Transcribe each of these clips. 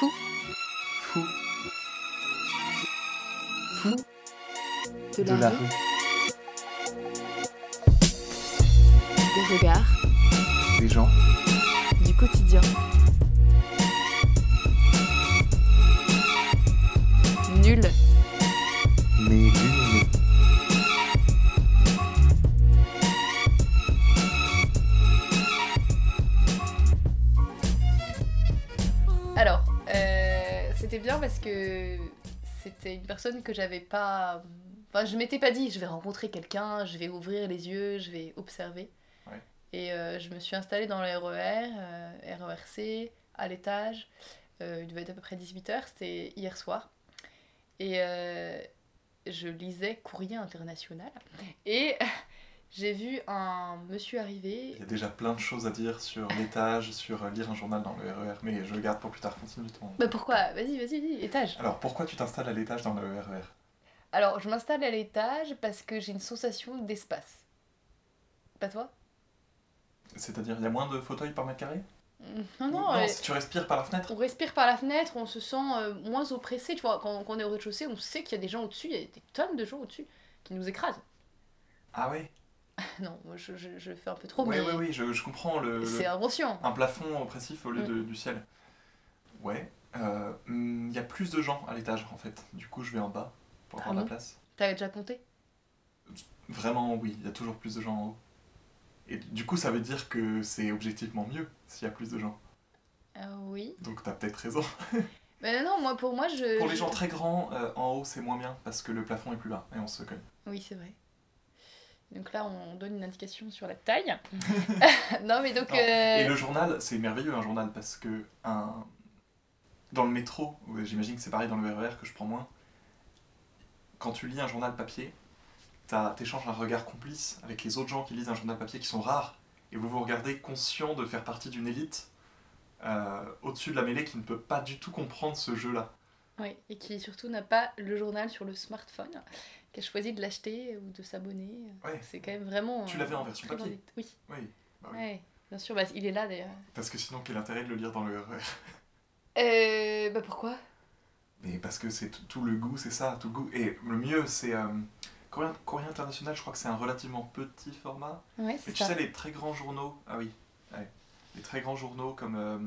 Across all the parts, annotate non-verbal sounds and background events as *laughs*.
Fou. Fou. Fou. De la, De la rue. rue. Des regards. Des gens. Du quotidien. Nul. Que c'était une personne que j'avais pas. Enfin, je m'étais pas dit, je vais rencontrer quelqu'un, je vais ouvrir les yeux, je vais observer. Ouais. Et euh, je me suis installée dans le RER, euh, RERC, à l'étage. Euh, il devait être à peu près 18h, c'était hier soir. Et euh, je lisais Courrier International. Et *laughs* j'ai vu un monsieur arriver. Il y a déjà plein de choses à dire sur l'étage, sur euh, lire un journal dans le RER, mais je le garde pour plus tard. Continue ton. Bah pourquoi? Vas-y, vas-y, vas-y, étage. Alors, pourquoi tu t'installes à l'étage dans le RER Alors, je m'installe à l'étage parce que j'ai une sensation d'espace. Pas toi? C'est-à-dire, il y a moins de fauteuils par mètre carré? Non, Ou- non, euh, si tu respires par la fenêtre? on respire par la fenêtre, on se sent euh, moins oppressé. Tu vois, quand, quand on est au rez-de-chaussée, on sait qu'il y a des gens au-dessus, il y a des tonnes de gens au-dessus qui nous écrasent. Ah ouais? *laughs* non, moi je, je, je fais un peu trop, Oui, mais oui, oui, je, je comprends le, c'est inconscient. un plafond oppressif au lieu Mm. de- du ciel. Ouais. euh, hum, Il y a plus de gens à l'étage en fait. Du coup, je vais en bas pour Ah avoir la bon place. T'as déjà compté? Vraiment, oui, il y a toujours plus de gens en haut. Et du coup, ça veut dire que c'est objectivement mieux s'il y a plus de gens. Ah Oui. Donc t'as peut-être raison. *laughs* Mais non, moi pour moi, je. Pour les gens très grands, euh, en haut c'est moins bien parce que le plafond est plus bas et on se cogne. Oui, c'est vrai. Donc là, on donne une indication sur la taille. *laughs* non, mais donc. Non. euh, Et le journal, c'est merveilleux un journal parce que un... dans le métro, j'imagine que c'est pareil dans le RER que je prends moins, quand tu lis un journal papier, t'as- t'échanges un regard complice avec les autres gens qui lisent un journal papier qui sont rares et vous vous regardez conscient de faire partie d'une élite euh, au-dessus de la mêlée qui ne peut pas du tout comprendre ce jeu-là. Oui, et qui surtout n'a pas le journal sur le smartphone, qui a choisi de l'acheter ou de s'abonner. Ouais. C'est quand même vraiment. Tu euh, l'avais en version très papier. Oui, Oui, bah oui. ouais, bien sûr, bah, il est là d'ailleurs. Parce que sinon, quel intérêt de le lire dans le RER Euh, bah pourquoi? Mais parce que c'est tout, le goût, c'est ça, tout le goût. Et le mieux, c'est. Euh, Courrier, Courrier International, je crois que c'est un relativement petit format. Ouais, c'est tu ça. sais, les très grands journaux, ah oui, ouais. les très grands journaux comme euh,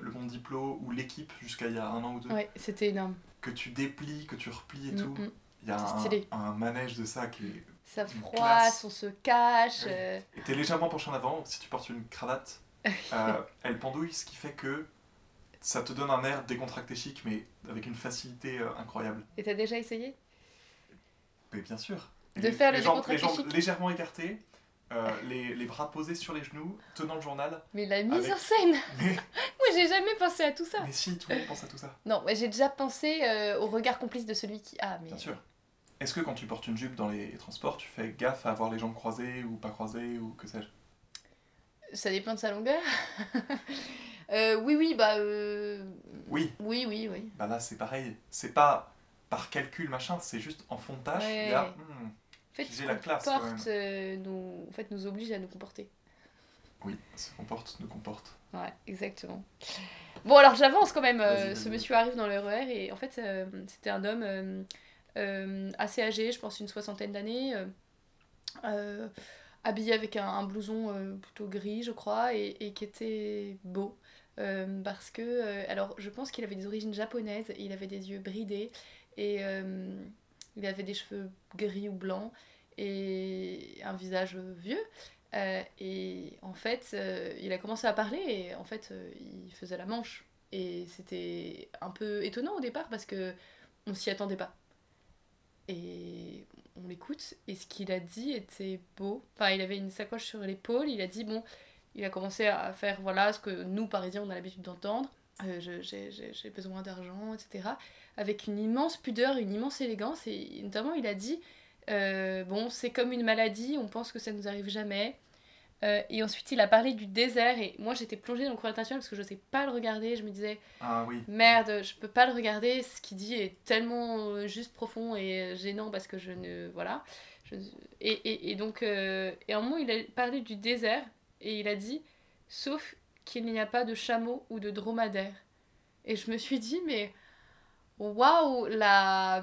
Le Monde Diplo ou L'équipe jusqu'à il y a un an ou deux, Ouais, c'était énorme. que tu déplies, que tu replies et Mm, tout. Il y a un, un manège de ça qui est. Ça froisse, on se cache. Oui. euh, Et t'es légèrement penché en avant, si tu portes une cravate, *laughs* euh, elle pendouille, ce qui fait que ça te donne un air décontracté chic, mais avec une facilité euh, incroyable. Et t'as déjà essayé? Mais bien sûr. De Les- faire le les jambes, décontracté les jambes chic légèrement écartées, euh, les, les bras posés sur les genoux, tenant le journal. Mais la mise Avec- en scène *laughs* Mais, *laughs* Moi, j'ai jamais pensé à tout ça. mais si, tout le monde pense à tout ça. Non, j'ai déjà pensé euh, au regard complice de celui qui. Ah, mais. Bien sûr. Est-ce que quand tu portes une jupe dans les transports, tu fais gaffe à avoir les jambes croisées ou pas croisées ou que sais-je? Ça dépend de sa longueur. *laughs* Euh, oui, oui, bah. euh, Oui, Oui, oui, oui. bah là c'est pareil. C'est pas par calcul machin, c'est juste en fond de tâche. Ouais. il y a, hmm, En fait, ce la classe, porte euh, nous... En fait, nous oblige à nous comporter. oui, se comporte, nous comporte. Ouais, exactement. Bon, alors j'avance quand même. ce monsieur arrive dans le RER et en fait, c'était un homme assez âgé, je pense une soixantaine d'années, euh, euh, habillé avec un, blouson euh, plutôt gris, je crois, et, qui était beau. Euh, parce que, euh, alors, je pense qu'il avait des origines japonaises, il avait des yeux bridés et euh, il avait des cheveux gris ou blancs et un visage vieux. Euh, et en fait, euh, il a commencé à parler et en fait, euh, il faisait la manche. Et c'était un peu étonnant au départ parce que on s'y attendait pas. Et on l'écoute et ce qu'il a dit était beau. Enfin, il avait une sacoche sur l'épaule. Il a dit bon, il a commencé à faire voilà ce que nous Parisiens on a l'habitude d'entendre. Euh, j'ai besoin d'argent, etc. Avec une immense pudeur, une immense élégance. Et notamment, il a dit euh, bon, c'est comme une maladie, on pense que ça nous arrive jamais. Euh, et ensuite, il a parlé du désert. Et moi, j'étais plongée dans le courrier international parce que je ne sais pas le regarder. Je me disais, Ah oui, merde, je peux pas le regarder. Ce qu'il dit est tellement euh, juste profond et euh, gênant parce que je ne. Voilà. Je- et, et, et donc, euh, et à un moment, il a parlé du désert et il a dit, sauf qu'il n'y a pas de chameau ou de dromadaire. Et je me suis dit, mais waouh, la.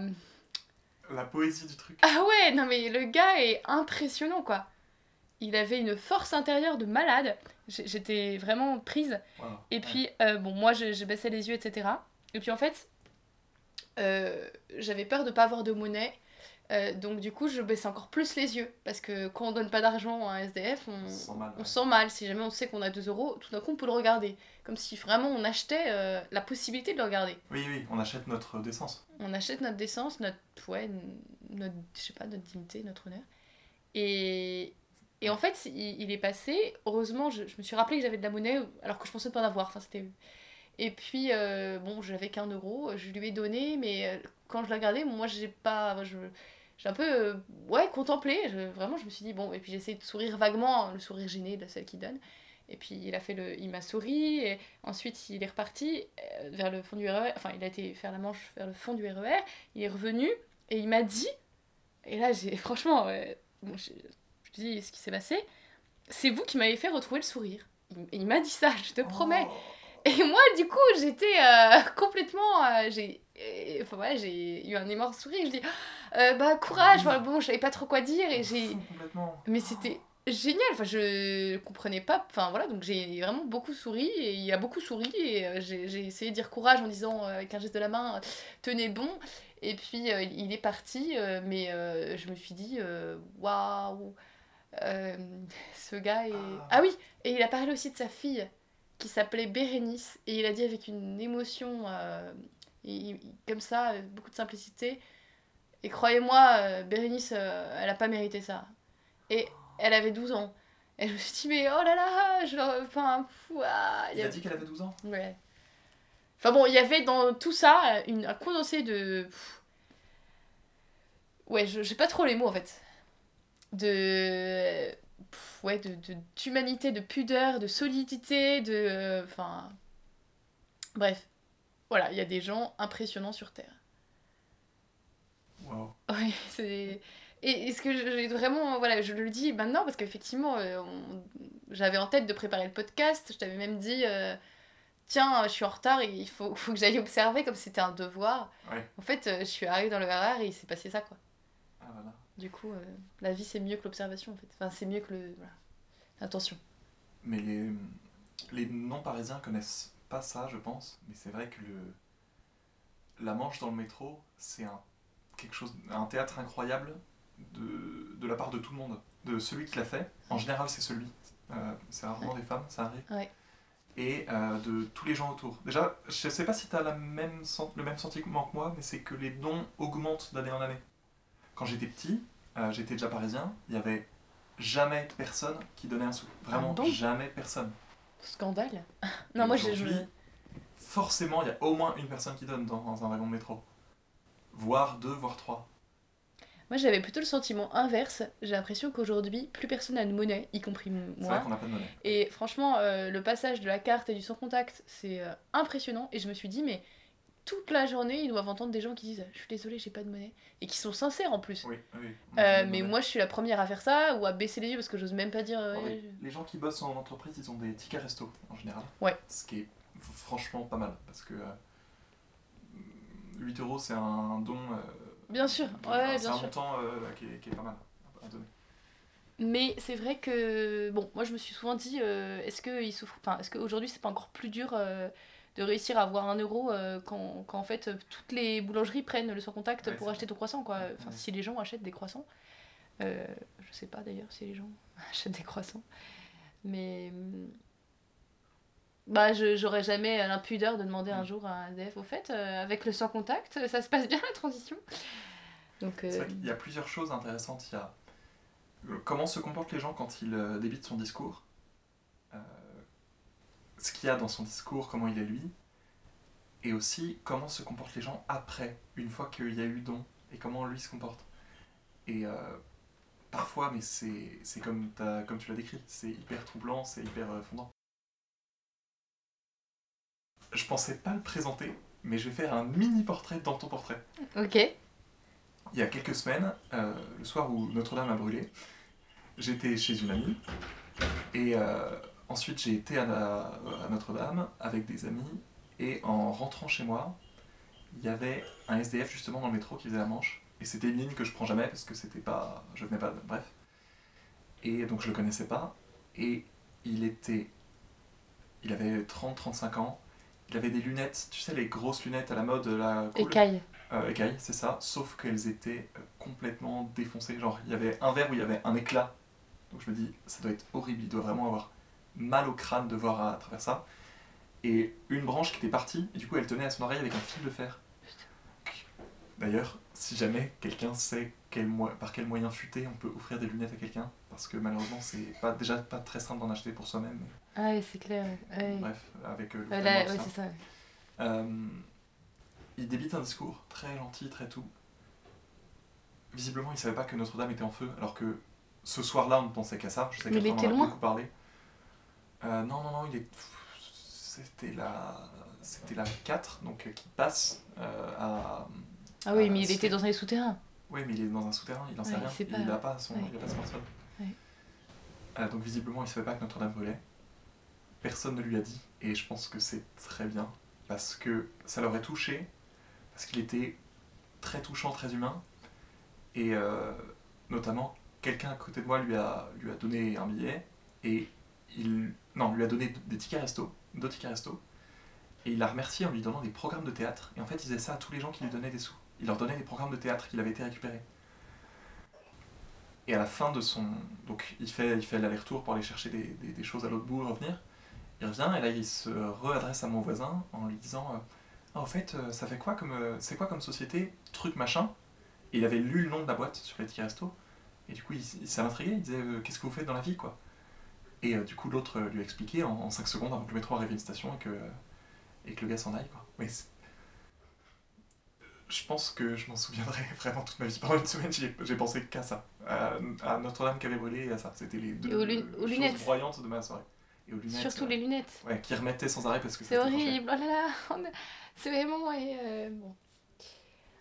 La poésie du truc. Ah ouais, non mais le gars est impressionnant quoi. Il avait une force intérieure de malade. J'étais vraiment prise. Wow. Et puis, euh, bon, moi, je, je baissais les yeux, etc. Et puis, en fait, euh, j'avais peur de pas avoir de monnaie. Euh, donc, du coup, je baissais encore plus les yeux. Parce que quand on donne pas d'argent à un SDF, on, On se sent mal. on ouais. se sent mal. Si jamais on sait qu'on a 2 euros, tout d'un coup, on peut le regarder. Comme si vraiment on achetait euh, la possibilité de le regarder. Oui, oui, on achète notre décence. On achète notre décence, notre, ouais, notre, je sais pas, notre dignité, notre honneur. Et, et en fait, il, il est passé. Heureusement, je, je me suis rappelé que j'avais de la monnaie alors que je pensais pas en avoir. C'était... Et puis, euh, bon, j'avais qu'un euro, je lui ai donné, mais euh, quand je l'ai regardé, moi, j'ai pas. J'ai un peu, euh, ouais, contemplé. Vraiment, je me suis dit, bon, et puis j'ai essayé de sourire vaguement, le sourire gêné de celle qui donne. Et puis, il a fait le. Il m'a souri, et ensuite, il est reparti vers le fond du RER. Enfin, il a été faire la manche vers le fond du RER. Il est revenu, et il m'a dit. Et là, j'ai. *laughs* Franchement, ouais, bon, je dis ce qui s'est passé. C'est vous qui m'avez fait retrouver le sourire. Il, il m'a dit ça, je te promets. Oh. Et moi, du coup, j'étais euh, complètement. euh, j'ai, euh, enfin, ouais, j'ai eu un émorce sourire. Je dis, euh, bah, courage. Enfin, bon, je savais pas trop quoi dire. Et j'ai. Mais c'était génial. Enfin, je comprenais pas. Enfin, voilà, donc j'ai vraiment beaucoup souri. Et il a beaucoup souri. Et j'ai j'ai essayé de dire courage en disant, euh, avec un geste de la main, tenez bon. Et puis, euh, il est parti. mais je me suis dit, waouh. Euh, ce gars est. Ah. Ah oui, et il a parlé aussi de sa fille qui s'appelait Bérénice et il a dit avec une émotion euh, comme ça, beaucoup de simplicité. Et croyez-moi, euh, Bérénice, elle a pas mérité ça. Et elle avait 12 ans. Et je me suis dit, mais oh là là, je le- Enfin, fou, ah, il a- a dit qu'elle avait 12 ans? Ouais. Enfin bon, il y avait dans tout ça une, un condensé de. Ouais, je j'ai pas trop les mots en fait. De. pff, Ouais, de de- d'humanité, de, pudeur, de solidité, de. euh, Enfin. Bref. Voilà, il y a des gens impressionnants sur Terre. Wow. *laughs* Oui, c'est. Et, et ce que j'ai vraiment. Voilà, je le dis maintenant parce qu'effectivement, euh, on- j'avais en tête de préparer le podcast. Je t'avais même dit euh, Tiens, je suis en retard et il faut, faut que j'aille observer comme c'était un devoir. Ouais. En fait, euh, je suis arrivée dans le RR et il s'est passé ça, quoi. Du coup, euh, la vie c'est mieux que l'observation, en fait. Enfin, c'est mieux que le. Voilà. Attention. Mais les, les non-parisiens connaissent pas ça, je pense. Mais c'est vrai que le, la Manche dans le métro, c'est un, quelque chose, un théâtre incroyable de, de la part de tout le monde. De celui qui l'a fait. En général, c'est celui. Euh, c'est rarement des femmes, ça arrive. Ouais. Et euh, de tous les gens autour. Déjà, je sais pas si tu as la même, le même sentiment que moi, mais c'est que les dons augmentent d'année en année. Quand j'étais petit, euh, j'étais déjà parisien, il y avait jamais personne qui donnait un sou. Vraiment, don jamais personne. Scandale. *laughs* non, moi j'ai. Aujourd'hui, forcément, il y a au moins une personne qui donne dans, dans un wagon de métro. Voire deux, voire trois. Moi j'avais plutôt le sentiment inverse. J'ai l'impression qu'aujourd'hui, plus personne n'a de monnaie, y compris C'est moi. vrai qu'on n'a pas de monnaie. Et franchement, euh, le passage de la carte et du sans contact, c'est euh, impressionnant. Et je me suis dit, mais toute la journée, ils doivent entendre des gens qui disent Je suis désolée, j'ai pas de monnaie. Et qui sont sincères en plus. Oui, oui. Euh, mais moi, je suis la première à faire ça ou à baisser les yeux parce que j'ose même pas dire. euh. Les gens qui bossent en entreprise, ils ont des tickets resto en général. Ouais. Ce qui est franchement pas mal. Parce que euh, 8 euros, c'est un don. euh, Bien sûr, ouais, c'est bien un sûr. montant qui, est, qui est pas mal à donner. Mais c'est vrai que, bon, moi je me suis souvent dit, est-ce que il souffre, enfin, est-ce qu'aujourd'hui c'est pas encore plus dur de réussir à avoir un euro euh, quand, quand en fait toutes les boulangeries prennent le sans contact Ouais, pour acheter ton croissant, quoi. Enfin, Ouais. si les gens achètent des croissants, Euh, je sais pas d'ailleurs si les gens *laughs* achètent des croissants, mais hum, bah je j'aurais jamais l'impudeur de demander un jour à un SDF au fait, euh, avec le sans contact, *laughs* ça se passe bien la transition. Donc euh, vrai qu'il y a plusieurs choses intéressantes. Il y a comment se comportent les gens quand il euh, débite son discours, ce qu'il y a dans son discours, comment il est lui, et aussi comment se comportent les gens après, une fois qu'il y a eu don, et comment lui se comporte. Et euh, parfois, mais c'est c'est comme, comme tu l'as décrit, c'est hyper troublant, c'est hyper euh, fondant. Je pensais pas le présenter, mais je vais faire un mini portrait dans ton portrait. ok, Il y a quelques semaines, euh, le soir où Notre-Dame a brûlé, j'étais chez une amie et euh, ensuite j'ai été à, la- à Notre-Dame avec des amis Et en rentrant chez moi, il y avait un SDF justement dans le métro qui faisait la manche. Et c'était une ligne que je prends jamais parce que c'était pas. Je venais pas. Bref. Et donc je le connaissais pas. Et il était. Il avait 30-35 ans. Il avait des lunettes, tu sais, les grosses lunettes à la mode, la cool. Écaille. Euh, écailles, c'est ça. Sauf qu'elles étaient euh, complètement défoncées. Genre, il y avait un verre où il y avait un éclat. Donc je me dis, ça doit être horrible. Il doit vraiment avoir mal au crâne de voir à travers ça. Et une branche qui était partie, et du coup elle tenait à son oreille avec un fil de fer. D'ailleurs, si jamais quelqu'un sait quel par quel moyen futé on peut offrir des lunettes à quelqu'un, parce que malheureusement c'est pas déjà pas très simple d'en acheter pour soi-même. mais Ah ouais, c'est clair. Bref, avec euh, le là, ouais, ça. Euh, il débite un discours très gentil, très tout. Visiblement, il savait pas que Notre-Dame était en feu, alors que ce soir-là, on ne pensait qu'à ça. Je sais Mais il qu'après, on en a beaucoup parlé. Euh, non, non, non, il est. C'était la. C'était la 4, donc euh, qui passe euh, à. Ah oui, mais il était dans un souterrain. Oui, mais il est dans un souterrain, il en sait Ouais, rien. il sait Il pas. n'a pas, son... Ouais. il a pas. Ouais. Donc visiblement, il savait pas que Notre-Dame brûlait. Personne ne lui a dit, et je pense que c'est très bien, parce que ça l'aurait touché, parce qu'il était très touchant, très humain, et euh, notamment, quelqu'un à côté de moi lui a, lui a donné un billet, et il... Non, lui a donné des tickets resto, deux tickets resto, et il l'a remercié en lui donnant des programmes de théâtre, et en fait, il faisait ça à tous les gens qui lui donnaient des sous. Il leur donnait des programmes de théâtre qu'il avait été récupérés. Et à la fin de son. Donc il fait, il fait l'aller-retour pour aller chercher des, des- choses à l'autre bout et revenir. Il revient et là il se réadresse à mon voisin en lui disant euh, Ah, au fait, euh, ça fait quoi comme. euh, C'est quoi comme société Truc machin? Et il avait lu le nom de la boîte sur les tickets resto. Et du coup il, il s'est il disait Qu'est-ce que vous faites dans la vie quoi? Et euh, du coup l'autre euh, lui a expliqué en, 5 secondes avant que le métro arrive à une station et que, et que le gars s'en aille quoi. Mais je pense que je m'en souviendrai *laughs* vraiment toute ma vie. Pendant une semaine, j'ai pensé qu'à ça. À, à Notre-Dame qui avait brûlé et à ça. C'était les deux Et choses lunettes. broyantes de ma soirée. Et aux lunettes. Surtout euh, les lunettes. Ouais, qui remettaient sans arrêt parce que C'est horrible. Oh là là. *laughs* a- C'est vraiment. euh, bon.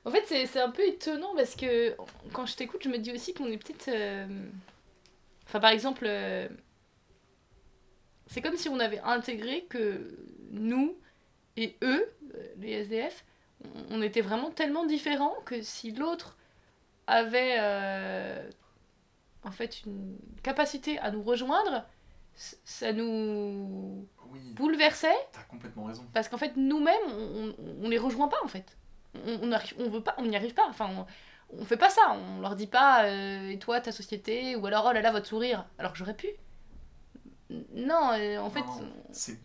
En fait, c'est c'est un peu étonnant parce que quand je t'écoute, je me dis aussi qu'on est peut-être. euh, Enfin, par exemple, c'est comme si on avait intégré que nous et eux, euh, les SDF, on- on était vraiment tellement différents que si l'autre avait euh, en fait une capacité à nous rejoindre, ça nous Oui, bouleversait. T'as complètement raison. parce qu'en fait nous-mêmes on, on, on les rejoint pas en fait. On on, arrive- on veut pas on n'y arrive pas. Enfin on, on fait pas ça. On leur dit pas euh, et toi ta société ou alors oh là là votre sourire. Alors que j'aurais pu non euh, en fait c'est...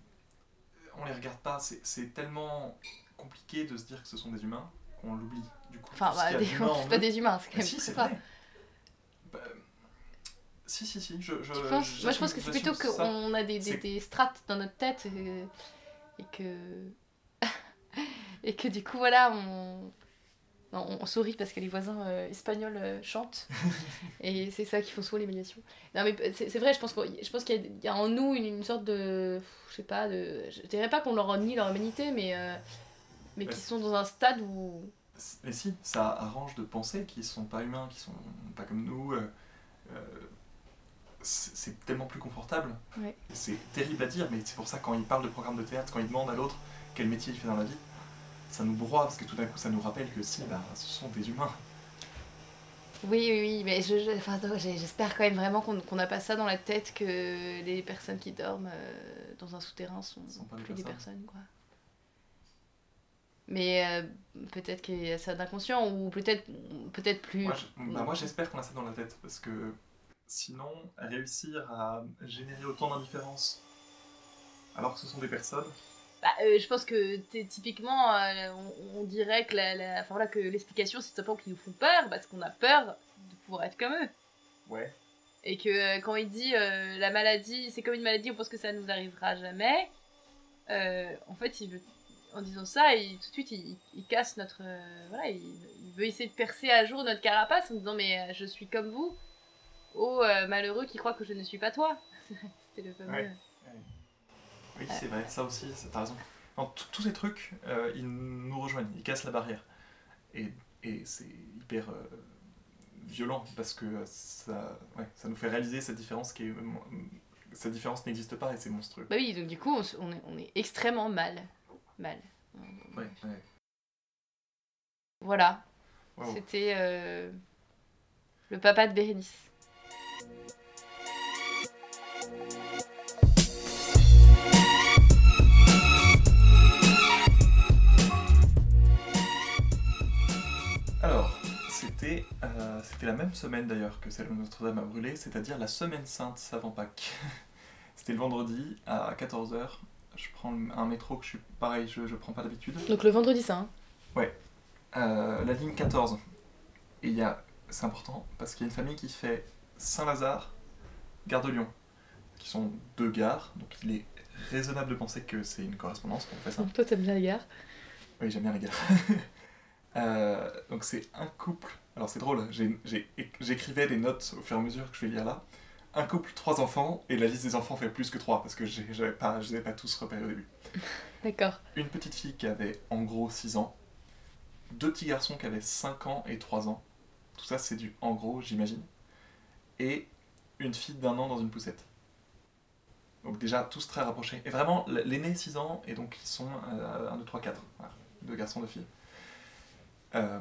On les regarde pas, c'est, tellement compliqué de se dire que ce sont des humains qu'on l'oublie. Du coup, enfin bah, des, d'humain on en pas des humains c'est quand Ah, même si, c'est vrai. Bah, si, si, si. Je, je, penses moi je pense que c'est plutôt qu'on a des, des, des strates dans notre tête et, et que *laughs* et que du coup voilà on non, on, on sourit parce que les voisins euh, espagnols euh, chantent *laughs* et c'est ça qui font souvent l'émulation non mais c'est c'est vrai je pense qu'il je pense qu'il y, a- il y a en nous une, une sorte de je sais pas de je dirais pas qu'on leur nie leur humanité mais euh, mais Ouais. qui sont dans un stade où Mais si, ça arrange de penser qu'ils sont pas humains, qu'ils sont pas comme nous. euh, euh, c'est c'est tellement plus confortable. Ouais. C'est terrible à dire, mais c'est pour ça quand ils parlent de programme de théâtre, quand ils demandent à l'autre quel métier il fait dans la vie, ça nous broie parce que tout d'un coup ça nous rappelle que si, bah, ce sont des humains. Oui, oui, oui, mais je, je- enfin, j'espère quand même vraiment qu'on qu'on n'a pas ça dans la tête que les personnes qui dorment euh, dans un souterrain sont, Sont pas des plus des personnes. quoi. Mais euh, peut-être qu'il y a ça d'inconscient, ou peut-être peut-être plus... Moi, je- bah, moi, j'espère qu'on a ça dans la tête parce que sinon, réussir à générer autant d'indifférence alors que ce sont des personnes, Bah, euh, je pense que typiquement, euh, on, on dirait que la, la- enfin, voilà, que l'explication, c'est simplement qu'ils nous font peur, parce qu'on a peur de pouvoir être comme eux. ouais, Et que euh, quand il dit la maladie, c'est comme une maladie, on pense que ça nous arrivera jamais. en fait, il veut, en disant ça, il, tout de suite, il, il casse notre. voilà, il, il veut essayer de percer à jour notre carapace en disant Mais je suis comme vous. Oh, malheureux qui croit que je ne suis pas toi. *laughs* C'était le fameux. Ouais. Oui, c'est vrai, ça aussi, t'as raison. Non, tous ces trucs, euh, ils nous rejoignent, ils cassent la barrière. Et, et c'est hyper euh, violent parce que ça, ouais, ça nous fait réaliser cette différence qui est. Cette différence n'existe pas et c'est monstrueux. Bah oui, donc du coup, on, est, on est extrêmement mal. mal. Ouais, ouais. Voilà, Wow. c'était euh, le papa de Bérénice. Euh, c'était la même semaine d'ailleurs que celle où Notre-Dame a brûlé, c'est-à-dire la semaine sainte avant Pâques. *laughs* c'était le vendredi à 14h. Je prends un métro que je suis pareil, je, je prends pas d'habitude. Donc le vendredi saint. Euh, la ligne 14. Et il y a, c'est important, parce qu'il y a une famille qui fait Saint-Lazare, Gare de Lyon, qui sont deux gares, donc il est raisonnable de penser que c'est une correspondance qu'on fait ça. Toi t'aimes bien les gares. Oui, j'aime bien les gars. *laughs* Euh, donc c'est un couple. Alors c'est drôle, j'écrivais des notes au fur et à mesure que je vais lire là. Un couple, trois enfants, et la liste des enfants fait plus que trois, parce que pas, je les avais pas tous repérés au début. *laughs* D'accord. Une petite fille qui avait en gros 6 ans, deux petits garçons qui avaient 5 ans et 3 ans. Tout ça c'est du en gros, j'imagine. Et une fille d'un an dans une poussette. Donc déjà tous très rapprochés. Et vraiment, l'aîné 6 ans, et donc ils sont 1, 2, 3, 4. Voilà. Deux garçons, deux filles. Euh,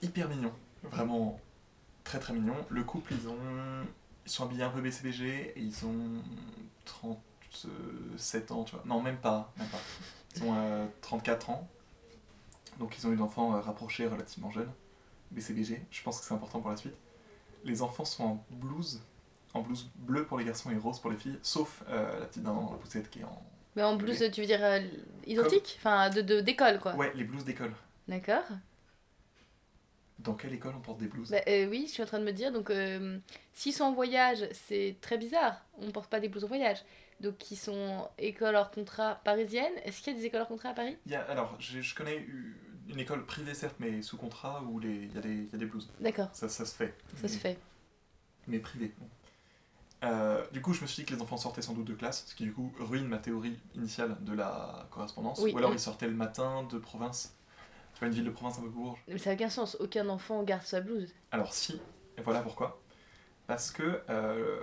hyper mignon. Vraiment très très mignon. Le couple, ils ont... Ils sont habillés un peu BCBG et ils ont 37 ans, tu vois. Non, même pas. Même pas. Ils ont euh, 34 ans. Donc ils ont eu d'enfants euh, rapprochés relativement jeunes. BCBG, je pense que c'est important pour la suite. Les enfants sont en blouse, en blouse bleue pour les garçons et rose pour les filles, sauf euh, la petite d'un an, la poussette qui est en... Mais en blouse, tu veux dire euh, identique? Enfin, de de- d'école quoi. Ouais, les blouses d'école. D'accord. Dans quelle école on porte des blouses Bah, euh, oui, je suis en train de me dire, donc euh, s'ils sont en voyage, c'est très bizarre. On ne porte pas des blouses en voyage. Donc ils sont école hors contrat parisienne. Est-ce qu'il y a des écoles hors contrat à Paris? Il y a, alors, je connais une école privée certes, mais sous contrat où les- il y, a des- il y a des blouses. D'accord, Ça, ça se fait. ça se Mais- fait. mais privé. Euh, du coup, je me suis dit que les enfants sortaient sans doute de classe, ce qui du coup ruine ma théorie initiale de la correspondance. Oui, Ou alors oui. ils sortaient le matin de province. Tu vois, une ville de province un peu bourge? Mais ça n'a aucun sens. Aucun enfant garde sa blouse. Alors si, et voilà pourquoi. Parce que, euh,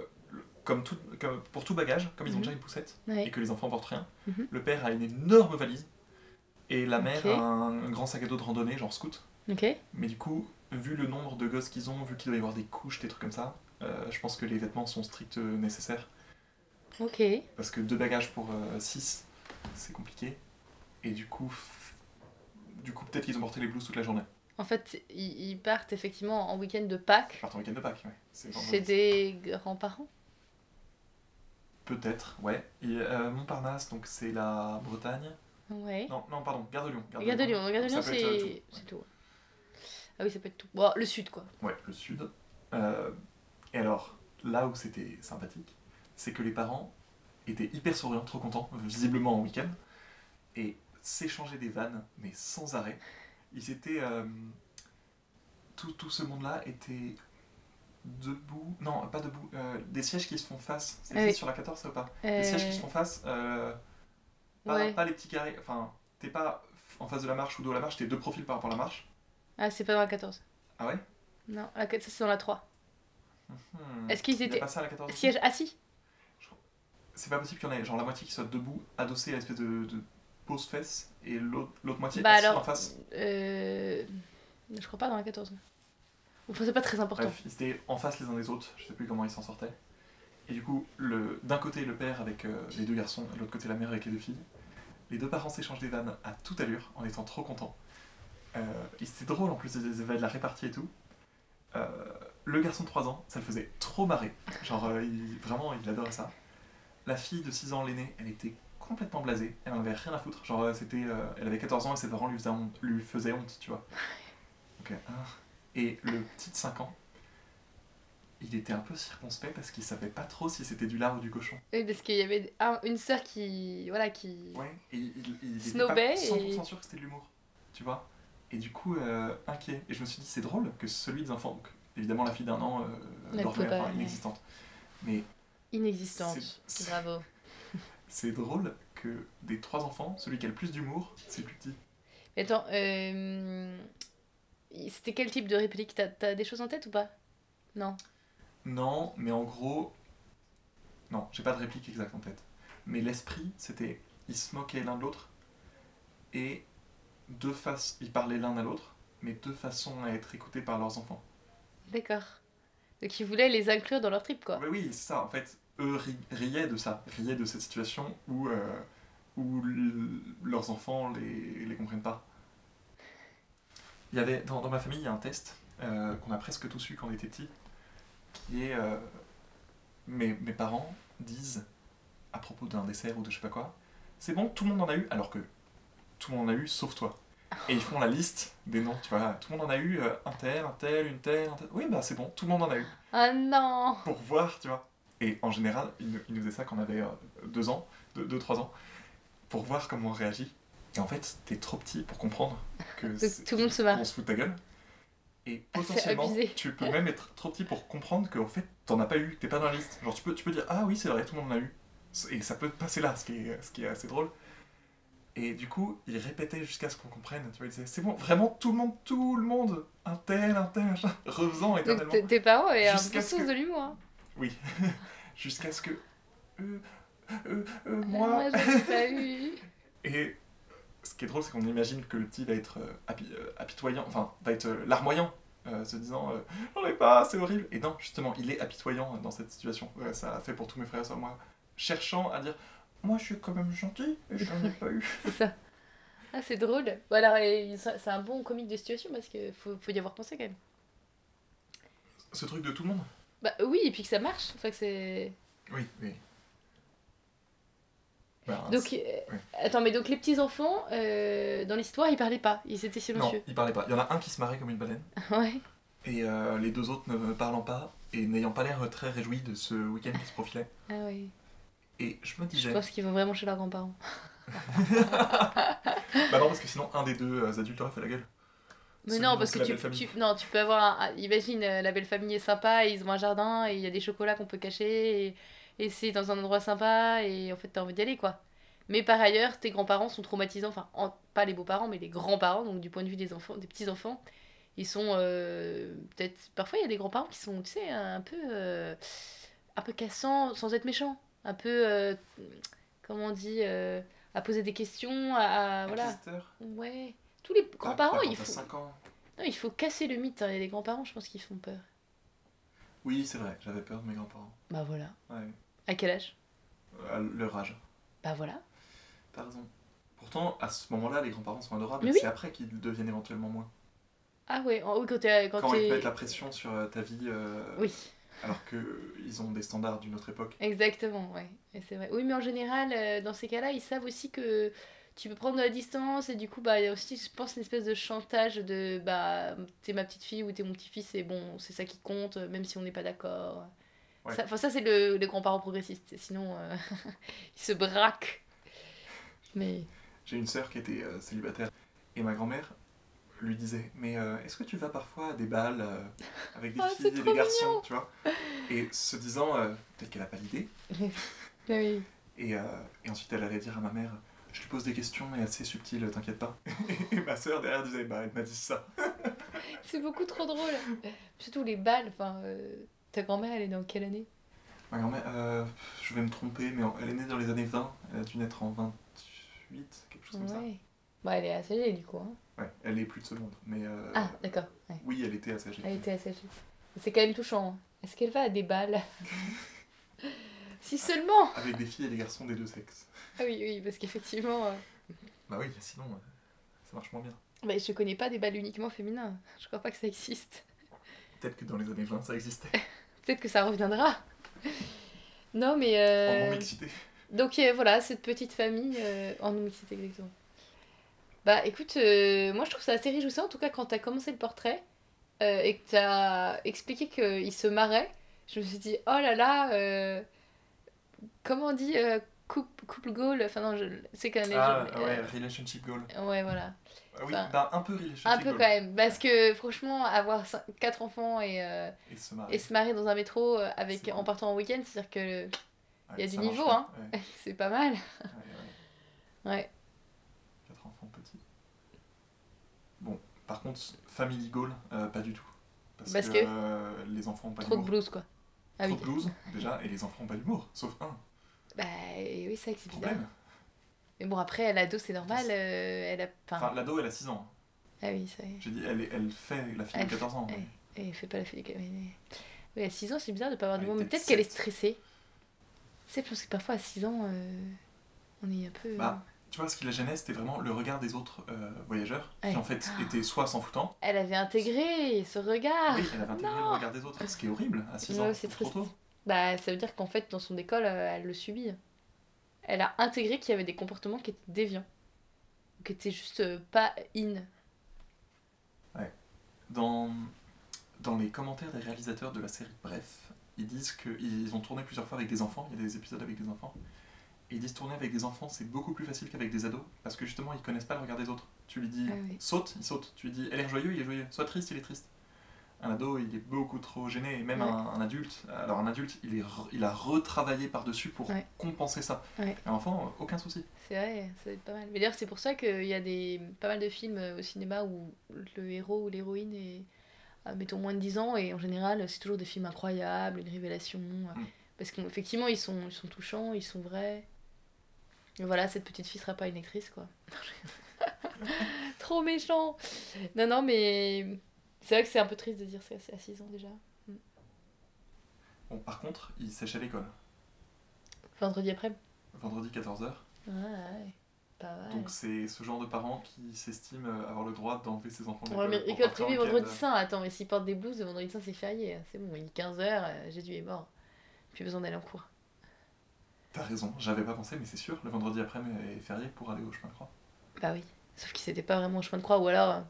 comme, tout, comme pour tout bagage, comme ils ont Mhm. déjà une poussette Ouais. et que les enfants portent rien, Mhm. le père a une énorme valise et la mère a un, un grand sac à dos de randonnée, genre scout. Mais du coup, vu le nombre de gosses qu'ils ont, vu qu'il doit y avoir des couches, des trucs comme ça, euh, je pense que les vêtements sont stricts euh, nécessaires. Ok. Parce que deux bagages pour 6, c'est compliqué. Et du coup, du coup peut-être qu'ils ont porté les blouses toute la journée. En fait, ils, partent effectivement en week-end de Pâques. Ils partent en week-end de Pâques, ouais. C'est des grands-parents. Peut-être, ouais. Et euh, Montparnasse, donc c'est la Bretagne. Ouais. Non, non, pardon, Gare de Lyon. Gare de Lyon. Gare de Lyon, euh, c'est tout, c'est tout. Ah oui, ça peut être tout. Bon, le sud, quoi. Ouais, le sud. Euh, et alors, là où c'était sympathique, c'est que les parents étaient hyper souriants, trop contents, visiblement en week-end, et s'échangeaient des vannes, mais sans arrêt. Ils étaient. euh, tout, tout ce monde-là était debout. Non, pas debout. euh, des sièges qui se font face. C'est Ah oui. sur la 14, ça ou pas? Des sièges qui se font face. euh, pas, Ouais. pas les petits carrés. Enfin, t'es pas en face de la marche ou dos à la marche, t'es deux profils par rapport à la marche. Ah, c'est pas dans la 14. Ah ouais? Non, la 14, ça c'est dans la 3. Hmm. Est-ce qu'ils étaient pas ça à la 14 aussi? sièges assis C'est pas possible qu'il y en ait genre la moitié qui soit debout, adossé à l'espèce de, de pose fesse, et l'autre moitié Bah alors, en face. euh, je crois pas dans la 14. Enfin, c'est pas très important. Bref, ils étaient en face les uns des autres, je sais plus comment ils s'en sortaient. Et du coup, le- d'un côté le père avec euh, les deux garçons, et de l'autre côté la mère avec les deux filles. Les deux parents s'échangent des vannes à toute allure, en étant trop contents. Euh, et c'était drôle en plus, ils avaient de la répartie et tout. Euh, le garçon de 3 ans, ça le faisait trop marrer. Genre, il- vraiment, il adorait ça. La fille de 6 ans, l'aînée, elle était complètement blasée. Elle en avait rien à foutre. Genre, euh, c'était, euh, elle avait 14 ans et ses parents lui faisaient honte, lui faisaient honte tu vois. *laughs* Hein. Et le petit de 5 ans, il était un peu circonspect parce qu'il savait pas trop si c'était du lard ou du cochon. Oui, parce qu'il y avait un- une sœur qui. Voilà, qui. Ouais, et il, il, il était pas 100% et- sûr que c'était de l'humour, tu vois. Et du coup, euh, inquiet. Et je me suis dit, c'est drôle que celui des enfants, donc évidemment la fille d'un an, euh, dormait, enfin, inexistante. Mais Inexistante. Bravo. c'est drôle que des trois enfants, celui qui a le plus d'humour, c'est le plus petit. Mais attends, euh, c'était quel type de réplique? T'as des choses en tête ou pas? Non. Non, mais en gros, non, j'ai pas de réplique exacte en tête. Mais l'esprit, c'était, ils se moquaient l'un de l'autre. et deux faces, ils parlaient l'un à l'autre, mais deux façons à être écoutés par leurs enfants. D'accord. Donc ils voulaient les inclure dans leur trip, quoi. Ouais, oui, c'est ça. En fait, eux ri- riaient de ça, riaient de cette situation où, euh, où leurs enfants les, les comprennent pas. Il y avait, dans, dans ma famille, il y a un test euh, qu'on a presque tous eu quand on était petits, qui est euh, mes, mes parents disent à propos d'un dessert ou de je sais pas quoi, c'est bon, tout le monde en a eu, alors que tout le monde en a eu sauf toi. Et ils font la liste des noms, tu vois, tout le monde en a eu euh, un tel, un tel, une telle, un tel. Oui, bah c'est bon, tout le monde en a eu Ah non pour voir, tu vois. Et en général, il nous, il faisait ça quand on avait euh, deux ans, deux, deux, trois ans, pour voir comment on réagit. Et en fait, t'es trop petit pour comprendre que tout le monde se marre. on se fout de ta gueule. Et potentiellement, tu peux même être trop petit pour comprendre qu'en fait, t'en as pas eu, que t'es pas dans la liste. Genre, tu peux, tu peux dire, ah oui, c'est vrai, tout le monde en a eu. Et ça peut passer là, ce qui est, ce qui est assez drôle. Et du coup, il répétait jusqu'à ce qu'on comprenne. Tu vois, il disait, c'est bon, vraiment, tout le monde, tout le monde, un tel, un tel, machin, *laughs* refaisant éternellement. tes parents avaient un Jusqu'à bon ce sens que- de l'humour. Hein. Oui, *laughs* jusqu'à ce que. Euh, euh, euh, Moi, moi. n'ai pas *laughs* eu. Et ce qui est drôle, c'est qu'on imagine que le petit va être euh, api- euh, apitoyant, enfin, va être euh, larmoyant, se disant J'en ai pas, c'est horrible. Et non, justement, il est apitoyant dans cette situation. Ça a fait pour tous mes frères et moi. Cherchant à dire Moi, je suis quand même gentil, et j'en ai pas eu. *laughs* C'est ça. Ah, c'est drôle. Ça- c'est un bon comique de situation parce qu'il faut, faut y avoir pensé quand même. Ce truc de tout le monde? Bah oui, et puis que ça marche. Enfin, que c'est. Oui, oui. Bah, Donc, attends, mais donc les petits-enfants, euh, dans l'histoire, ils parlaient pas. Ils étaient non, silencieux. il parlait pas. Il y en a un qui se marrait comme une baleine, *laughs* ouais. et euh, les deux autres ne parlant pas, et n'ayant pas l'air très réjouis de ce week-end qui se profilait. Ah oui. Et je me Je disais. pense qu'ils vont vraiment chez leurs grands-parents. *laughs* Bah non, parce que sinon, un des deux euh, adultes aurait fait la gueule. Mais Celui non, parce que tu, non, tu peux avoir un, imagine euh, la belle famille est sympa, ils ont un jardin et il y a des chocolats qu'on peut cacher et, et c'est dans un endroit sympa et en fait t'as envie d'y aller quoi. Mais par ailleurs, tes grands-parents sont traumatisants, enfin en- pas les beaux-parents mais les grands-parents, donc du point de vue des enfants, des petits-enfants, ils sont euh, peut-être parfois il y a des grands-parents qui sont tu sais un peu euh, un peu cassants sans être méchants, un peu euh, comment on dit à poser des questions, à, à- voilà. Inquisiteur. Ouais. Tous les grands-parents, T'as- il faut 5 ans. non, il faut casser le mythe. hein. Il y a des grands-parents, je pense, qui font peur. Oui, c'est vrai, j'avais peur de mes grands-parents. Bah voilà. Ouais. À quel âge? À leur âge. Bah voilà. T'as raison. Pourtant, à ce moment-là, les grands-parents sont adorables. Mais C'est après qu'ils deviennent éventuellement moins. Ah ouais, oui, quand. Quand Quand ils te mettent la pression sur euh, ta vie, euh, Oui, alors qu'ils ont des standards d'une autre époque. exactement, ouais. Et c'est vrai. Oui, mais en général, euh, dans ces cas-là, ils savent aussi que tu peux prendre de la distance et du coup, bah, il y a aussi, je pense, une espèce de chantage de bah, t'es ma petite fille ou t'es mon petit-fils et bon, c'est ça qui compte, euh, même si on n'est pas d'accord. Ouais. Ça, c'est le, les grands-parents progressistes. Sinon, euh, *laughs* ils se braquent. Mais. J'ai une sœur qui était euh, célibataire et ma grand-mère lui disait Mais euh, est-ce que tu vas parfois à des balles euh, avec des Oh, filles et des garçons tu vois? Et se disant Peut-être qu'elle a pas l'idée. *laughs* Ah oui. Et, et ensuite, elle allait dire à ma mère Je lui pose des questions, mais assez subtiles, t'inquiète pas. *laughs* et ma sœur derrière disait Bah, elle m'a dit ça. C'est beaucoup trop drôle. Surtout les balles. Enfin, euh, ta grand-mère, elle est dans quelle année? Ma grand-mère, euh, je vais me tromper, mais elle est née dans les années 20. Elle a dû naître en 28, quelque chose comme ça. Ouais. Bah, elle est assez âgée du coup. Hein. Ouais, elle est plus de ce monde. Mais euh, Ah, d'accord. Ouais. oui, elle était assez âgée. Elle était assez âgée. C'est quand même touchant. hein. Est-ce qu'elle va à des balles? *laughs* Si seulement Avec des filles et des garçons des deux sexes. Ah oui, oui, parce qu'effectivement, euh, Bah oui, sinon, euh, ça marche moins bien. bah, je connais pas des balles uniquement féminins. Je crois pas que ça existe. Peut-être que dans les années 20, ça existait. *laughs* Peut-être que ça reviendra. *laughs* Non, mais. En Euh... non-mixité. Donc euh, voilà, cette petite famille euh, en non-mixité exactement. Bah écoute, moi je trouve ça assez réjouissant, en tout cas quand t'as commencé le portrait et que t'as expliqué qu'il se marrait, je me suis dit oh là là, comment on dit couple, couple goal, enfin non, je- c'est quand même... Ah ouais, relationship goal. ouais voilà, Ah oui, Enfin, bah, un peu un peu quand même, parce que franchement avoir cin- quatre enfants et, euh, Et se marrer. et se marrer dans un métro euh, avec, en partant en week-end, c'est-à-dire que Ouais, il y a du niveau, hein. Ouais, *laughs* c'est pas mal. ouais, ouais. Ouais. Quatre enfants petits. Bon, par contre, family goal, euh, pas du tout. Parce, Parce que, que euh, les enfants ont pas Trop de blues quoi. Ah Trop oui. de blues, *laughs* déjà, et les enfants ont pas d'humour, sauf un. Bah oui, c'est vrai que c'est bizarre. Mais bon, après, l'ado, c'est normal. euh, elle a. Enfin, Enfin, l'ado, elle a 6 ans. ah oui, ça y est. J'ai dit, elle, elle fait la fille Elle de 14 ans. Ouais. Et elle fait pas la fille des gamins. Oui, à 6 ans, c'est bizarre de pas avoir de Elle était peut-être qu'elle est stressée. C'est parce que parfois, à 6 ans, euh, on est un peu. Bah, Tu vois, ce qui la gênait, c'était vraiment le regard des autres euh, voyageurs, Ouais. qui en fait Ah. étaient soit s'en foutant, Elle avait intégré ce regard. oui, elle avait intégré non. le regard des autres, ce qui est horrible à 6 Ouais, ans. c'est. Bah, ça veut dire qu'en fait, dans son école, euh, elle le subit. Elle a intégré qu'il y avait des comportements qui étaient déviants. Qui étaient juste euh, pas in. Dans, dans les commentaires des réalisateurs de la série Bref, ils disent qu'ils ont tourné plusieurs fois avec des enfants, il y a des épisodes avec des enfants, et ils disent tourner avec des enfants c'est beaucoup plus facile qu'avec des ados, parce que justement ils connaissent pas le regard des autres. Tu lui dis Ah oui. saute, il saute, tu lui dis elle est joyeux, il est joyeux, sois triste, il est triste. Un ado, il est beaucoup trop gêné, et même Ouais. un, un adulte, alors un adulte, il, est re- il a retravaillé par-dessus pour Ouais. compenser ça. Ouais. Un enfant, aucun souci. C'est vrai, ça va être pas mal. Mais d'ailleurs, c'est pour ça qu'il y a des, pas mal de films euh, au cinéma où le héros ou l'héroïne est, euh, mettons, moins de 10 ans, et en général, c'est toujours des films incroyables, une révélation. euh, Mm. Parce qu'effectivement, ils sont, ils sont touchants, ils sont vrais. Et voilà, cette petite fille sera pas une actrice, quoi. *laughs* Trop méchant Non, non, mais c'est vrai que c'est un peu triste de dire ça à 6 ans déjà. Bon, par contre, il sèche à l'école, Vendredi après vendredi 14h. Ouais, ouais. Pas mal. Donc c'est ce genre de parents qui s'estiment euh, avoir le droit d'enlever ses enfants de Ouais, mais l'école école privée vendredi saint, attends, mais s'ils portent des blouses, vendredi saint c'est férié, c'est bon, il est 15h, Jésus est mort. Plus besoin d'aller en cours. T'as raison, j'avais pas pensé, mais c'est sûr, le vendredi après-midi est férié pour aller au chemin de croix. Bah oui, sauf qu'il c'était pas vraiment au chemin de croix, ou alors euh,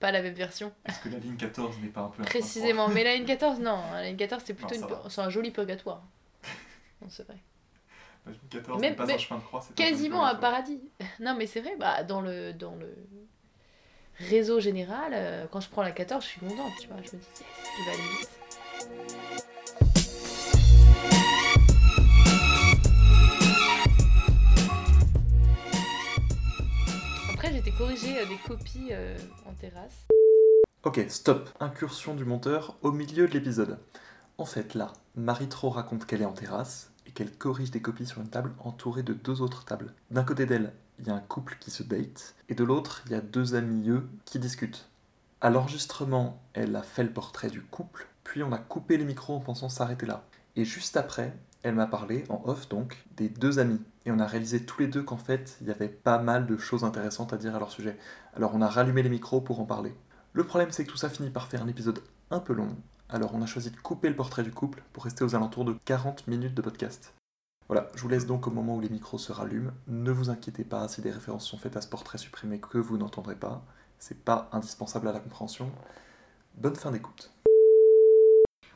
pas la même version. Est-ce que la ligne 14 n'est pas un peu Précisément, mais la ligne 14, non, la ligne 14 c'est plutôt Non, une... c'est un joli purgatoire. *laughs* non, c'est vrai. La ligne 14 Même- n'est pas mais un chemin de croix, c'est Quasiment un paradis. *laughs* Non, mais c'est vrai, bah dans le, dans le réseau général, euh, quand je prends la 14, je suis contente, tu vois, je me dis, yes, je vais aller vite. Euh, des copies euh, en terrasse. Ok, stop. Incursion du monteur au milieu de l'épisode. En fait, là, Marie-Tro raconte qu'elle est en terrasse et qu'elle corrige des copies sur une table entourée de deux autres tables. D'un côté d'elle, il y a un couple qui se date, et de l'autre, il y a deux amis, eux, qui discutent. À l'enregistrement, elle a fait le portrait du couple, puis on a coupé les micros en pensant s'arrêter là. Et juste après, elle m'a parlé, en off donc, des deux amis. Et on a réalisé tous les deux qu'en fait, il y avait pas mal de choses intéressantes à dire à leur sujet. Alors on a rallumé les micros pour en parler. Le problème, c'est que tout ça finit par faire un épisode un peu long, alors on a choisi de couper le portrait du couple pour rester aux alentours de 40 minutes de podcast. Voilà, je vous laisse donc au moment où les micros se rallument. Ne vous inquiétez pas si des références sont faites à ce portrait supprimé que vous n'entendrez pas. C'est pas indispensable à la compréhension. Bonne fin d'écoute.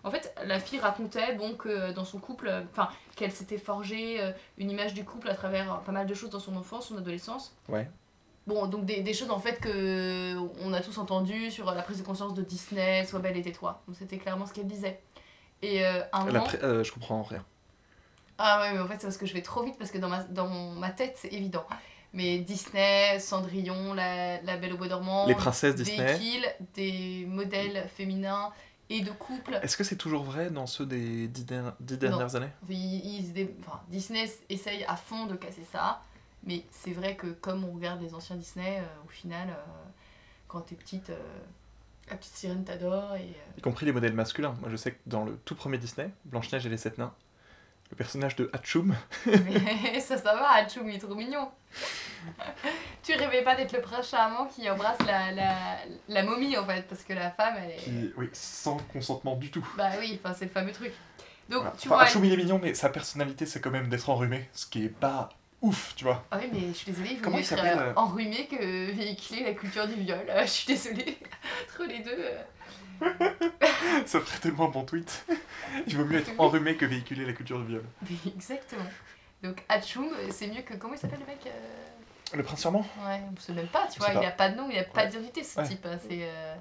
En fait, la fille racontait bon que dans son couple, euh, enfin qu'elle s'était forgé euh, une image du couple à travers euh, pas mal de choses dans son enfance, son adolescence. Ouais. Bon, donc des, des choses en fait que on a tous entendu sur la prise de conscience de Disney, Sois belle et tais-toi. Donc c'était clairement ce qu'elle disait. Et euh, un moment, je comprends rien. ah ouais, mais en fait c'est parce que je vais trop vite parce que dans ma, dans ma tête c'est évident. Mais Disney, Cendrillon, la, la Belle au bois dormant, princesses des kills, des modèles féminins et de couples. Est-ce que c'est toujours vrai dans ceux des dix, dernières années? Ils- ils se dé- enfin, Disney essaye à fond de casser ça, mais c'est vrai que comme on regarde les anciens Disney, euh, au final, euh, quand t'es petite, euh, la petite sirène t'adore et. Y compris les modèles masculins. Moi je sais que dans le tout premier Disney, Blanche-Neige et les Sept Nains, le personnage de Hatchoum, *laughs* Mais ça, ça va, Hachoum, il est trop mignon. Tu rêvais pas d'être le prince charmant qui embrasse la, la, la momie en fait, parce que la femme elle est. qui, oui, sans consentement du tout. Bah oui, enfin c'est le fameux truc. Donc Voilà. tu Enfin, vois. Hatchoum il est mignon, mais sa personnalité c'est quand même d'être enrhumé, ce qui est pas ouf, tu vois. Ah oui, mais je suis désolée, il vaut mieux être euh, euh enrhumé que véhiculer la culture du viol. Euh, je suis désolée. *laughs* Entre les deux. *laughs* Ça ferait tellement bon tweet. *laughs* Il vaut mieux être enrhumé que véhiculer la culture du viol. Mais exactement. Donc Hachoum, c'est mieux que. Comment il s'appelle le mec euh Le prince charmant Ouais, on se même pas, tu vois, il pas. a pas de nom, il a pas d'identité ce Ouais. type. hein, C'est. euh,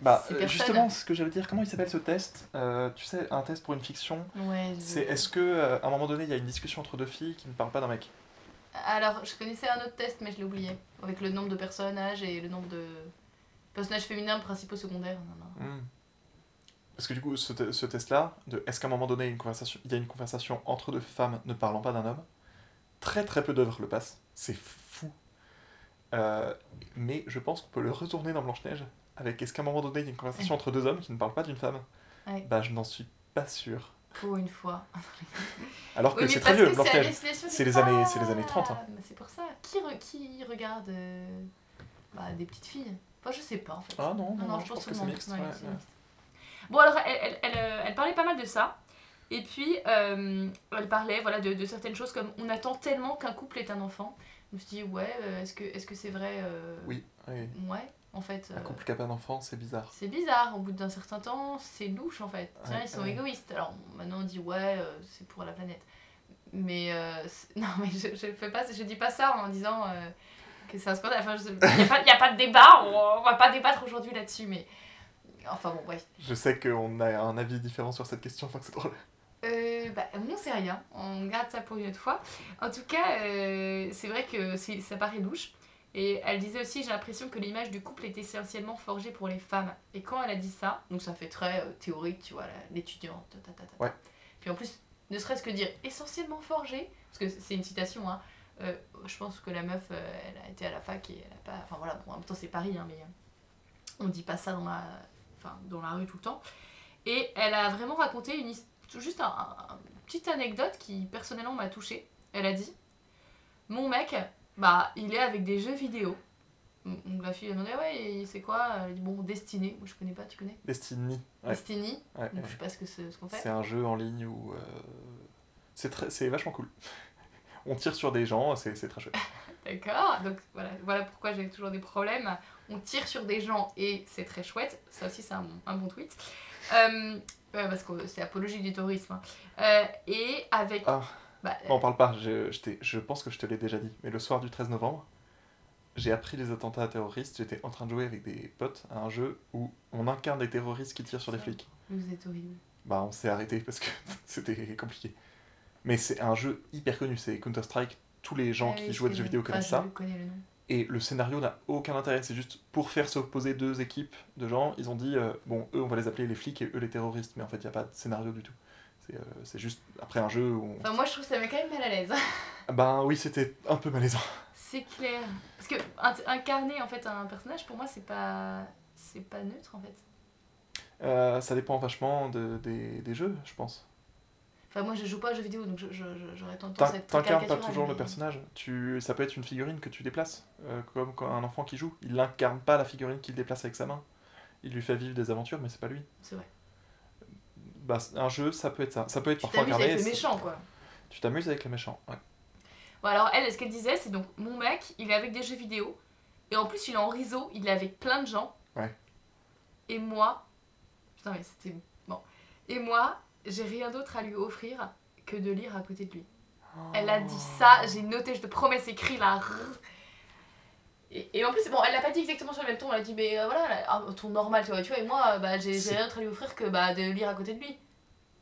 Bah, euh, justement, ce que j'allais dire, comment il s'appelle ce test Euh, Tu sais, un test pour une fiction, Ouais, je- c'est est-ce que euh, à un moment donné il y a une discussion entre deux filles qui ne parlent pas d'un mec? Alors, je connaissais un autre test, mais je l'ai oublié. Avec le nombre de personnages et le nombre de personnages féminins, principaux, secondaires. Non, non. Hmm. Parce que du coup, ce, te- ce test-là, de est-ce qu'à un moment donné une conversation, il y a une conversation entre deux femmes ne parlant pas d'un homme, très très peu d'œuvres le passent. C'est fou. Euh, mais je pense qu'on peut le retourner dans Blanche-Neige avec est-ce qu'à un moment donné il y a une conversation entre deux hommes qui ne parlent pas d'une femme? Ouais. Bah, je n'en suis pas sûr. Pour une fois. Alors que Oui, c'est très vieux, Blanche-Neige. C'est les années- c'est les années 30, hein. femmes. C'est pour ça. Qui, re- qui regarde euh, bah, des petites filles? Enfin, je sais pas en fait. Ah non, non, Non, non, non, je pense que c'est mixte. ouais, mixte. Bon, alors, elle, elle, elle, euh, elle parlait pas mal de ça. Et puis, euh, elle parlait voilà, de, de certaines choses comme on attend tellement qu'un couple ait un enfant. Je me suis dit, ouais, euh, est-ce que est-ce que c'est vrai euh, Oui, oui. Ouais, en fait. Un euh, couple qui n'a pas d'enfant, c'est bizarre. c'est bizarre, au bout d'un certain temps, c'est louche en fait. Tiens, Ouais, ils sont ouais. égoïstes. Alors maintenant on dit ouais, c'est pour la planète. Mais euh, c'est- *laughs* non, mais je, je fais pas, je dis pas ça en disant que c'est un scandale. Enfin, il n'y a, a pas de débat, on, on va pas débattre aujourd'hui là-dessus, mais enfin bon, bref. Je sais qu'on a un avis différent sur cette question, donc c'est drôle. Bah, on sait rien, on garde ça pour une autre fois. En tout cas, euh, c'est vrai que ça paraît louche. Et elle disait aussi, j'ai l'impression que l'image du couple est essentiellement forgée pour les femmes. Et quand elle a dit ça, donc ça fait très euh, théorique, tu vois, l'étudiante, ta, ta, ta, ta. Ouais. Puis en plus, ne serait-ce que dire essentiellement forgée, parce que c'est une citation, hein, euh, je pense que la meuf, euh, elle a été à la fac et elle a pas. Enfin voilà, bon, en même temps c'est Paris, hein, mais on dit pas ça dans la, enfin, dans la rue tout le temps. Et elle a vraiment raconté une his- juste un, un- une petite anecdote qui personnellement m'a touchée. Elle a dit Mon mec, bah, il est avec des jeux vidéo. Donc la fille a demandé Ouais, c'est quoi Elle dit Bon, Destiny. Moi je connais pas, tu connais? Destiny, ouais. Destiny. ouais, Donc ouais. je sais pas ce que c'est- ce qu'on fait. C'est un jeu en ligne où. euh, C'est très... c'est vachement cool. On tire sur des gens, c'est très chouette. *laughs* D'accord, donc voilà, voilà pourquoi j'ai toujours des problèmes. On tire sur des gens et c'est très chouette. Ça aussi, c'est un, bon- un bon tweet. Euh, ouais, parce que c'est apologie du tourisme. hein. Euh, et avec. Ah. bah, Non, on parle pas, je, je, je pense que je te l'ai déjà dit, mais le soir du 13 novembre, j'ai appris les attentats terroristes, j'étais en train de jouer avec des potes à un jeu où on incarne des terroristes qui tirent sur des flics. vous êtes horrible. Bah on s'est arrêté parce que *laughs* c'était compliqué. Mais c'est un jeu hyper connu, c'est Counter-Strike, tous les gens Ah qui oui, jouent à des je jeux vidéo connais. connaissent Enfin, ça. Je connais le nom. Et le scénario n'a aucun intérêt, c'est juste pour faire s'opposer deux équipes de gens, ils ont dit, euh, bon, eux on va les appeler les flics et eux les terroristes, mais en fait il n'y a pas de scénario du tout. C'est euh, juste après un jeu où on... Enfin, moi, je trouve que ça met quand même mal à l'aise. Ben oui, c'était un peu malaisant. *laughs* c'est clair. Parce que incarner en fait un personnage, pour moi, c'est pas. C'est pas neutre en fait. Euh, ça dépend vachement de, des, des jeux, je pense. Enfin, moi, je joue pas aux jeux vidéo, donc j'aurais tendance à être T'incarnes pas toujours le personnage. Tu, ça peut être une figurine que tu déplaces, euh, comme quand un enfant qui joue. Il n'incarne pas la figurine qu'il déplace avec sa main. Il lui fait vivre des aventures, mais c'est pas lui. C'est vrai. Bah, un jeu, ça peut être ça. Ça peut être Tu parfois incarné. avec le méchant, quoi. Tu t'amuses avec le méchant. Ouais. Bon, alors elle, ce qu'elle disait, c'est donc mon mec, il est avec des jeux vidéo, et en plus il est en réseau, il est avec plein de gens. Ouais. Et moi, putain, mais c'était bon. Et moi, j'ai rien d'autre à lui offrir que de lire à côté de lui. Elle a dit ça, j'ai noté, je te promets, c'est écrit là. Et, et en plus, bon, elle l'a pas dit exactement sur le même ton, elle a dit, mais euh, voilà, un ton normal, tu vois, tu vois, et moi, euh, bah, j'ai rien d'autre à lui offrir que bah, de lire à côté de lui.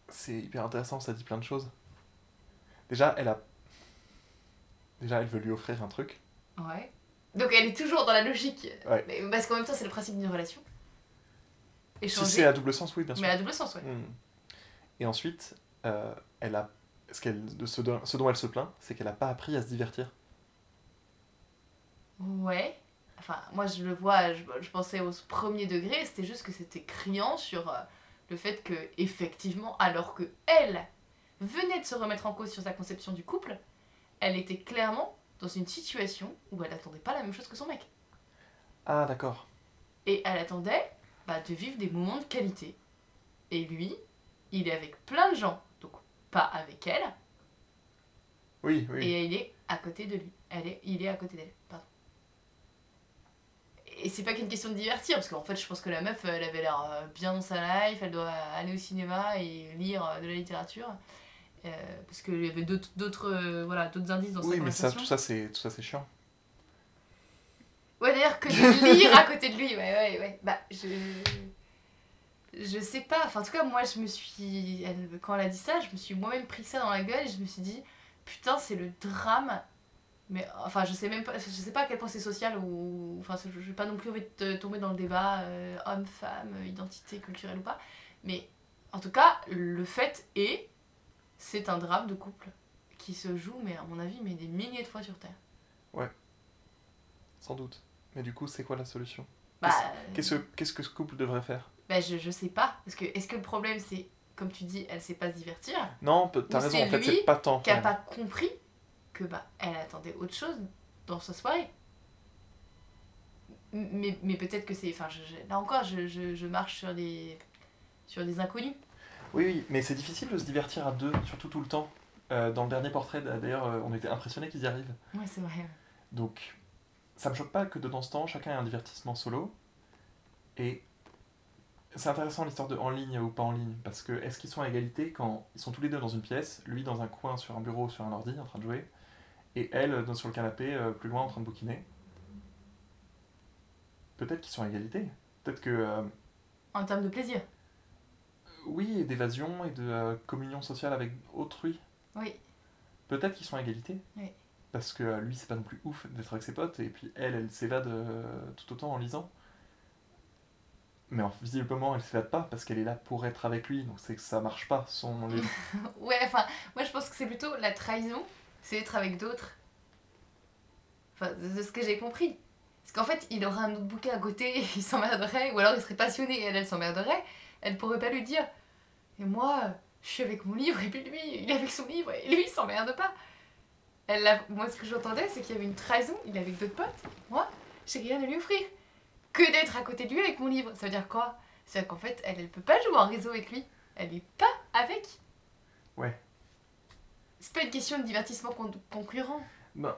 C'est hyper intéressant, ça dit plein de choses. Déjà, elle a. Déjà, elle veut lui offrir un truc. Ouais. Donc elle est toujours dans la logique. Ouais. Mais, parce qu'en même temps, c'est le principe d'une relation. Si Échanger. c'est à double sens, oui, bien sûr. Mais à double sens, ouais. Hmm. Et ensuite, euh, elle a. Ce, qu'elle, ce, dont, ce dont elle se plaint, c'est qu'elle a pas appris à se divertir. Ouais. Enfin, moi je le vois, je, je pensais au premier degré, c'était juste que c'était criant sur euh, le fait que, effectivement, alors que elle venait de se remettre en cause sur sa conception du couple, elle était clairement dans une situation où elle attendait pas la même chose que son mec. Ah, d'accord. Et elle attendait bah, de vivre des moments de qualité. Et lui, il est avec plein de gens, donc pas avec elle, Oui, oui. et il est à côté de lui. Elle est, il est à côté d'elle, pardon. Et c'est pas qu'une question de divertir, parce qu'en fait, je pense que la meuf, elle avait l'air euh, bien dans sa life, elle doit aller au cinéma et lire euh, de la littérature. Euh, parce qu'il y avait d'autres d'autres euh, voilà, d'autres indices dans oui, sa mais ça, conversation. tout ça, c'est, tout ça, c'est chiant. Ouais, d'ailleurs, que de lire à côté de lui, ouais, ouais, ouais. Bah, je. Je sais pas, enfin, en tout cas, moi, je me suis. Elle, quand elle a dit ça, je me suis moi-même pris ça dans la gueule et je me suis dit, putain, c'est le drame. Mais, enfin, je sais même pas, je sais pas à quel point c'est social ou. Enfin, je j'ai pas non plus envie de tomber dans le débat euh, homme-femme, euh, identité culturelle ou pas. Mais, en tout cas, le fait est, c'est un drame de couple qui se joue, mais à mon avis, mais des milliers de fois sur Terre. Sans doute. Mais du coup, c'est quoi la solution? Bah, Qu'est-ce qu'est-ce que ce couple devrait faire? Bah je, je sais pas. Parce que est-ce que le problème c'est, comme tu dis, elle sait pas se divertir? Non, t'as raison, en fait, c'est pas tant. Qui a pas compris que bah elle attendait autre chose dans sa soirée Mais, mais peut-être que c'est. Enfin, je- je- là encore, je, je, marche sur des, sur des inconnus. Oui, oui, mais c'est difficile de se divertir à deux, surtout tout le temps. Euh, dans le dernier portrait, d'ailleurs, euh, on était impressionnés qu'ils y arrivent. Ouais, c'est vrai. Donc, ça me choque pas que de temps en temps, chacun ait un divertissement solo. Et c'est intéressant l'histoire de en ligne ou pas en ligne, parce que est-ce qu'ils sont à égalité quand ils sont tous les deux dans une pièce, lui dans un coin sur un bureau, sur un ordi, en train de jouer, et elle euh, dans- sur le canapé, euh, plus loin, en train de bouquiner? Peut-être qu'ils sont à égalité. Peut-être que, euh, En termes de plaisir. oui, et d'évasion et de euh, communion sociale avec autrui. Oui. Peut-être qu'ils sont à égalité. Oui. Parce que lui, c'est pas non plus ouf d'être avec ses potes, et puis elle, elle s'évade tout autant en lisant. Mais en- visiblement, elle s'évade pas parce qu'elle est là pour être avec lui, donc c'est que ça marche pas son livre. *laughs* Ouais, enfin, moi je pense que c'est plutôt la trahison, c'est être avec d'autres. Enfin, de ce que j'ai compris. Parce qu'en fait, il aurait un autre bouquin à côté, *laughs* il s'emmerderait, ou alors il serait passionné et elle, elle s'emmerderait. Elle pourrait pas lui dire Et moi, je suis avec mon livre, et puis lui, il est avec son livre, et lui, il s'emmerde pas. Elle Moi, ce que j'entendais, c'est qu'il y avait une trahison, il est avec d'autres potes. Moi, j'ai rien à lui offrir. Que d'être à côté de lui avec mon livre. Ça veut dire quoi? C'est-à-dire qu'en fait, elle, elle peut pas jouer en réseau avec lui. Elle est pas avec. Ouais. C'est pas une question de divertissement con- concurrent. Ben,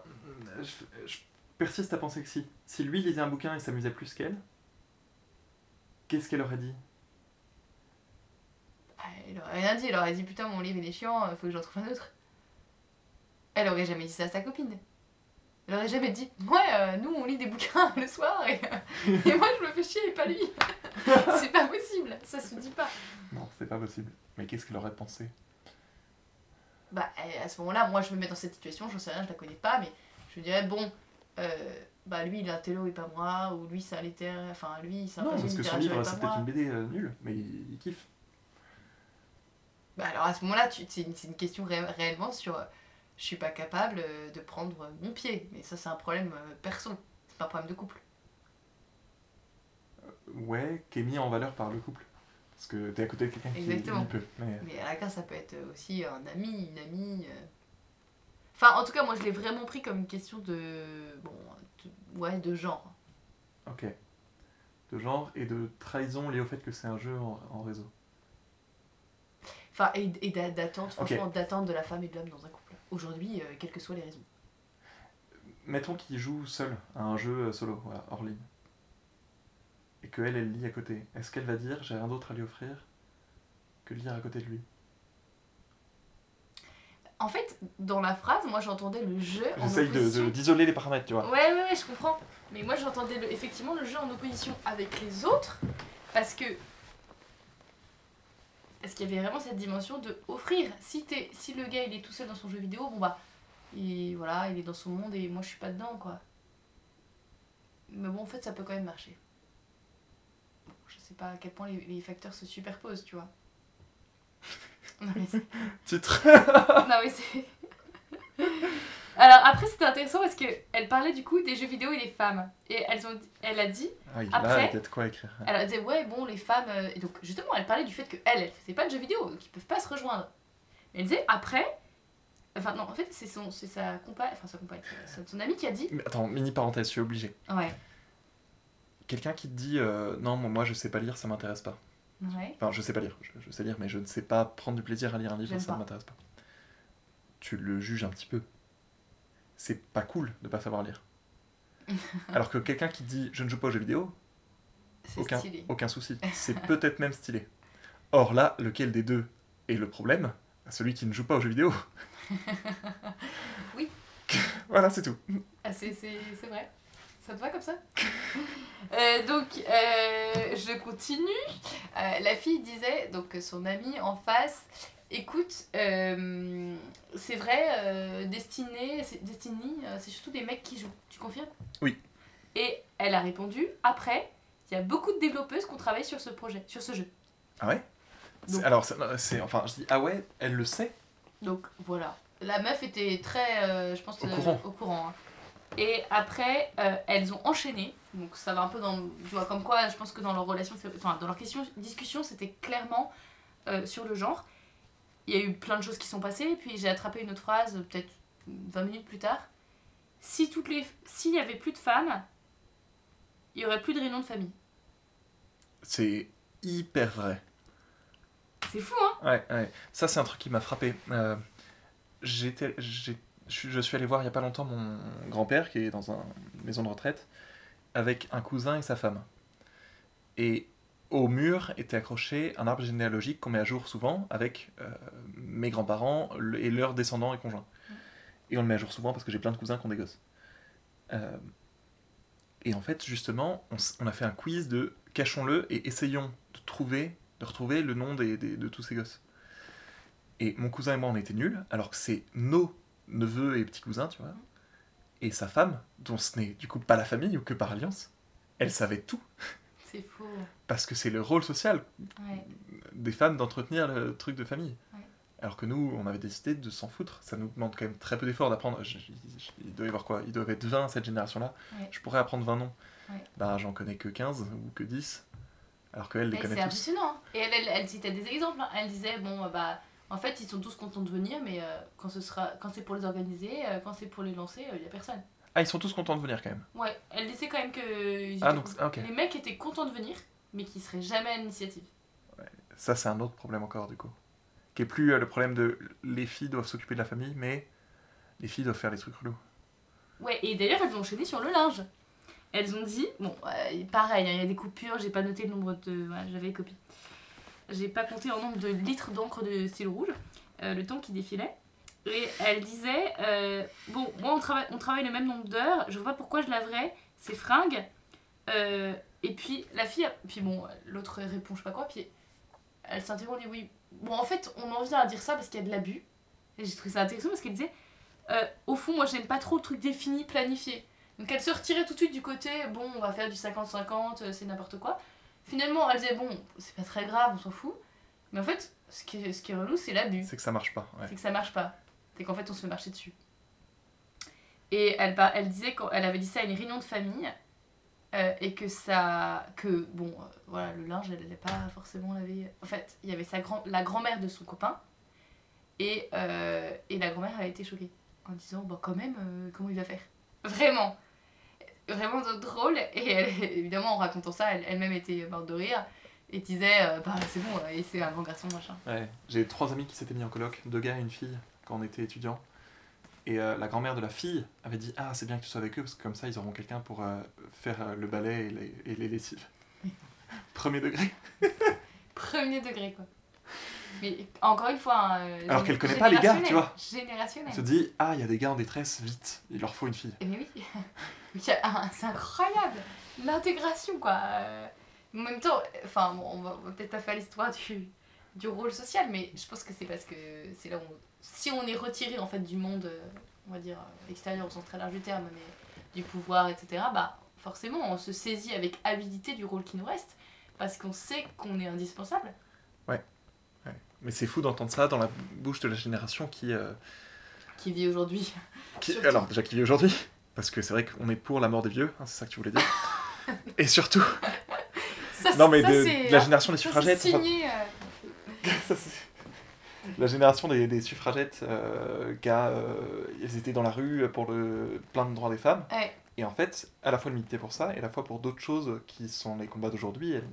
je, je persiste à penser que si. Si lui lisait un bouquin et s'amusait plus qu'elle, qu'est-ce qu'elle aurait dit? Ah, Elle aurait rien dit, elle aurait dit putain mon livre il est chiant, euh, faut que j'en trouve un autre. Elle aurait jamais dit ça à sa copine. Elle aurait jamais dit ouais euh, nous on lit des bouquins *laughs* le soir et, et moi je me fais chier et pas lui. *laughs* C'est pas possible, ça se dit pas. Non, c'est pas possible. Mais qu'est-ce qu'elle aurait pensé? Bah à ce moment-là, moi je me mets dans cette situation, j'en sais rien, je la connais pas, mais je dirais bon, euh, bah lui il est un télo et pas moi, ou lui c'est un littéraire, enfin lui c'est un Non, parce que son livre, c'est peut-être une BD euh, nulle, mais il, il kiffe. Bah alors à ce moment-là, c'est une, question ré- réellement sur je suis pas capable euh, de prendre euh, mon pied. Mais ça, c'est un problème euh, perso, c'est pas un problème de couple. Ouais, qui est mis en valeur par le couple. Parce que t'es à côté de quelqu'un qui Exactement. peut. Mais... Mais à la carte, ça peut être euh, aussi un ami, une amie. euh. Enfin, en tout cas, moi je l'ai vraiment pris comme une question de. Bon, de- ouais, de genre. Ok. De genre et de trahison liée au fait que c'est un jeu en, en réseau. Enfin, et, et d'a- d'attente, franchement, d'attente de la femme et de l'homme dans un couple. Aujourd'hui, euh, quelles que soient les raisons. Mettons qu'il joue seul à un jeu euh, solo, voilà, hors ligne. Et que elle, elle lit à côté. Est-ce qu'elle va dire j'ai rien d'autre à lui offrir que de lire à côté de lui? En fait, dans la phrase, moi j'entendais le jeu en opposition. de- d'isoler les paramètres, tu vois. Ouais, ouais, ouais, je comprends. Mais moi, j'entendais le- effectivement le jeu en opposition avec les autres parce que. Parce qu'il y avait vraiment cette dimension de offrir. Si, si le gars il est tout seul dans son jeu vidéo, bon bah. Il, voilà, il est dans son monde et moi je suis pas dedans quoi. Mais bon, en fait, ça peut quand même marcher. Bon, je sais pas à quel point les, les facteurs se superposent, tu vois. *laughs* Non, mais c'est- *laughs* Titre *laughs* non mais c'est. Alors après c'était intéressant parce que elle parlait du coup des jeux vidéo et des femmes et elles ont elle a dit Ah, il Après- a peut-être quoi écrire. elle a dit ouais bon les femmes euh, et donc justement elle parlait du fait que elle elle faisait pas de jeux vidéo donc ils peuvent pas se rejoindre mais elle disait après enfin non en fait c'est son c'est sa compagne enfin sa compagne c'est son amie qui a dit Mais attends, mini parenthèse, je suis obligé. ouais Quelqu'un qui te dit euh, non, moi, je sais pas lire, ça m'intéresse pas. ouais Enfin, je sais pas lire, je, je sais lire, mais je ne sais pas prendre du plaisir à lire un livre, J'aime ça ne m'intéresse pas. Tu le juges un petit peu. C'est pas cool de pas savoir lire. *laughs* Alors que quelqu'un qui dit je ne joue pas aux jeux vidéo, c'est aucun, stylé aucun souci. *laughs* C'est peut-être même stylé. Or là, lequel des deux est le problème? Celui qui ne joue pas aux jeux vidéo. *laughs* Oui. voilà, c'est tout. Ah, c'est, c'est, c'est vrai. Ça te va comme ça? Euh, Donc, euh, je continue. Euh, la fille disait, donc son amie en face, écoute, euh, c'est vrai, euh, Destiny, c'est, euh, c'est surtout des mecs qui jouent. Tu confirmes? Oui. Et elle a répondu, après, il y a beaucoup de développeuses qui ont travaillé sur ce projet, sur ce jeu. Ah ouais? Donc- Alors, c'est-. Enfin, je dis ah ouais, elle le sait. Donc voilà. La meuf était très, je pense, Au courant. au courant hein. Et après, euh, elles ont enchaîné. Donc ça va un peu dans. Tu vois, comme quoi, je pense que dans leur relation, enfin, dans leur question, discussion, c'était clairement euh, sur le genre. Il y a eu plein de choses qui sont passées. Puis j'ai attrapé une autre phrase, peut-être 20 minutes plus tard. Si toutes les, s'il y avait plus de femmes, il y aurait plus de réunions de famille. C'est hyper vrai. C'est fou, hein? Ouais, ouais. Ça, c'est un truc qui m'a frappé. Euh, j'étais, je suis- je suis allé voir il y a pas longtemps mon grand-père qui est dans un- une maison de retraite avec un cousin et sa femme. Et au mur était accroché un arbre généalogique qu'on met à jour souvent avec euh, mes grands-parents et leurs descendants et conjoints. Et on le met à jour souvent parce que j'ai plein de cousins qui ont des gosses. Euh, et en fait, justement, on, a fait un quiz de cachons-le et essayons de trouver, de retrouver le nom des- de tous ces gosses. Et mon cousin et moi, on était nuls, alors que c'est nos neveux et petits cousins, tu vois. Et sa femme, dont ce n'est du coup pas la famille ou que par alliance, elle savait tout. C'est fou. Parce que c'est le rôle social Ouais. des femmes d'entretenir le truc de famille. Ouais. Alors que nous, on avait décidé de s'en foutre. Ça nous demande quand même très peu d'efforts d'apprendre. Il doit y avoir quoi? Il doit être 20 cette génération-là. Ouais. Je pourrais apprendre 20 noms. Bah, j'en connais que 15 ou que 10. Alors qu'elle les connaît c'est tous. impressionnant. hein. Et elle, elle, elle citait des exemples. hein. Elle disait, bon, euh, bah, en fait, ils sont tous contents de venir, mais euh, quand, ce sera, quand c'est pour les organiser, euh, quand c'est pour les lancer, il n'y a personne. Ah, ils sont tous contents de venir quand même. Ouais, elle disait quand même que ils Ah, donc, ah, les mecs étaient contents de venir, mais qui seraient jamais à l'initiative. Ça, c'est un autre problème encore, du coup. Qui est plus euh, le problème de les filles doivent s'occuper de la famille, mais les filles doivent faire les trucs relous. Ouais, et d'ailleurs, elles ont enchaîné sur le linge. Elles ont dit, bon, euh, pareil, hein, il y a des coupures, j'ai pas noté le nombre de. Voilà, j'avais copies. J'ai pas compté en nombre de litres d'encre de stylo rouge, euh, le temps qui défilait. Et elle disait, euh, bon, moi on travaille, on travaille le même nombre d'heures, je vois pas pourquoi je laverais ces fringues. Et puis la fille, puis bon, l'autre répond je sais pas quoi, puis elle s'interrompt, elle dit oui. Bon, en fait, on en vient à dire ça parce qu'il y a de l'abus. Et j'ai trouvé ça intéressant parce qu'elle disait, euh, au fond, moi j'aime pas trop le truc défini, planifié. Donc elle se retirait tout de suite du côté, bon, on va faire du 50-50, euh, c'est n'importe quoi. Finalement, elle disait, bon, c'est pas très grave, on s'en fout. Mais en fait, ce qui est, ce qui est relou, c'est l'abus. C'est que ça marche pas. Ouais. C'est que ça marche pas. C'est qu'en fait, on se fait marcher dessus. Et elle, par- elle disait qu'elle avait dit ça à une réunion de famille. Euh, et que ça. Que, bon, euh, voilà, le linge, elle n'allait pas forcément laver. En fait, il y avait sa grand, la grand-mère de son copain. Et, euh, et la grand-mère avait été choquée. En disant, bah, quand même, comment il va faire? Vraiment Vraiment drôle. Et elle, évidemment, en racontant ça, elle- elle-même était morte de rire. Et disait, bah, c'est bon, et c'est un grand garçon, machin. Ouais. J'ai trois amis qui s'étaient mis en coloc, deux gars et une fille, quand on était étudiants. Et euh, la grand-mère de la fille avait dit Ah, c'est bien que tu sois avec eux, parce que comme ça, ils auront quelqu'un pour euh, faire euh, le balai et les, et les lessives. *laughs* Premier degré. Premier degré, quoi. Mais encore une fois. hein, Alors qu'elle connaît pas les gars, tu vois. Générationnel. Elle se dit Ah, il y a des gars en détresse, vite, il leur faut une fille. Mais oui. *laughs* C'est incroyable. L'intégration, quoi. En même temps, enfin, bon, on va, on va peut-être pas faire l'histoire du, du rôle social, mais je pense que c'est parce que c'est là où. on- Si on est retiré, en fait, du monde, euh, on va dire, euh, extérieur au sens très large du terme, mais du pouvoir, etc., bah, forcément, on se saisit avec avidité du rôle qui nous reste, parce qu'on sait qu'on est indispensable. Mais c'est fou d'entendre ça dans la bouche de la génération qui. euh, Qui vit aujourd'hui. *laughs* qui- alors, déjà qui vit aujourd'hui, parce que c'est vrai qu'on est pour la mort des vieux, hein, c'est ça que tu voulais dire. *laughs* et surtout, Ça, non mais ça, de, la génération des suffragettes. signé, la génération des, des suffragettes, euh, gars, euh, ils étaient dans la rue pour le plein de droits des femmes. Ouais. Et en fait, à la fois de militer pour ça, et à la fois pour d'autres choses qui sont les combats d'aujourd'hui, elles,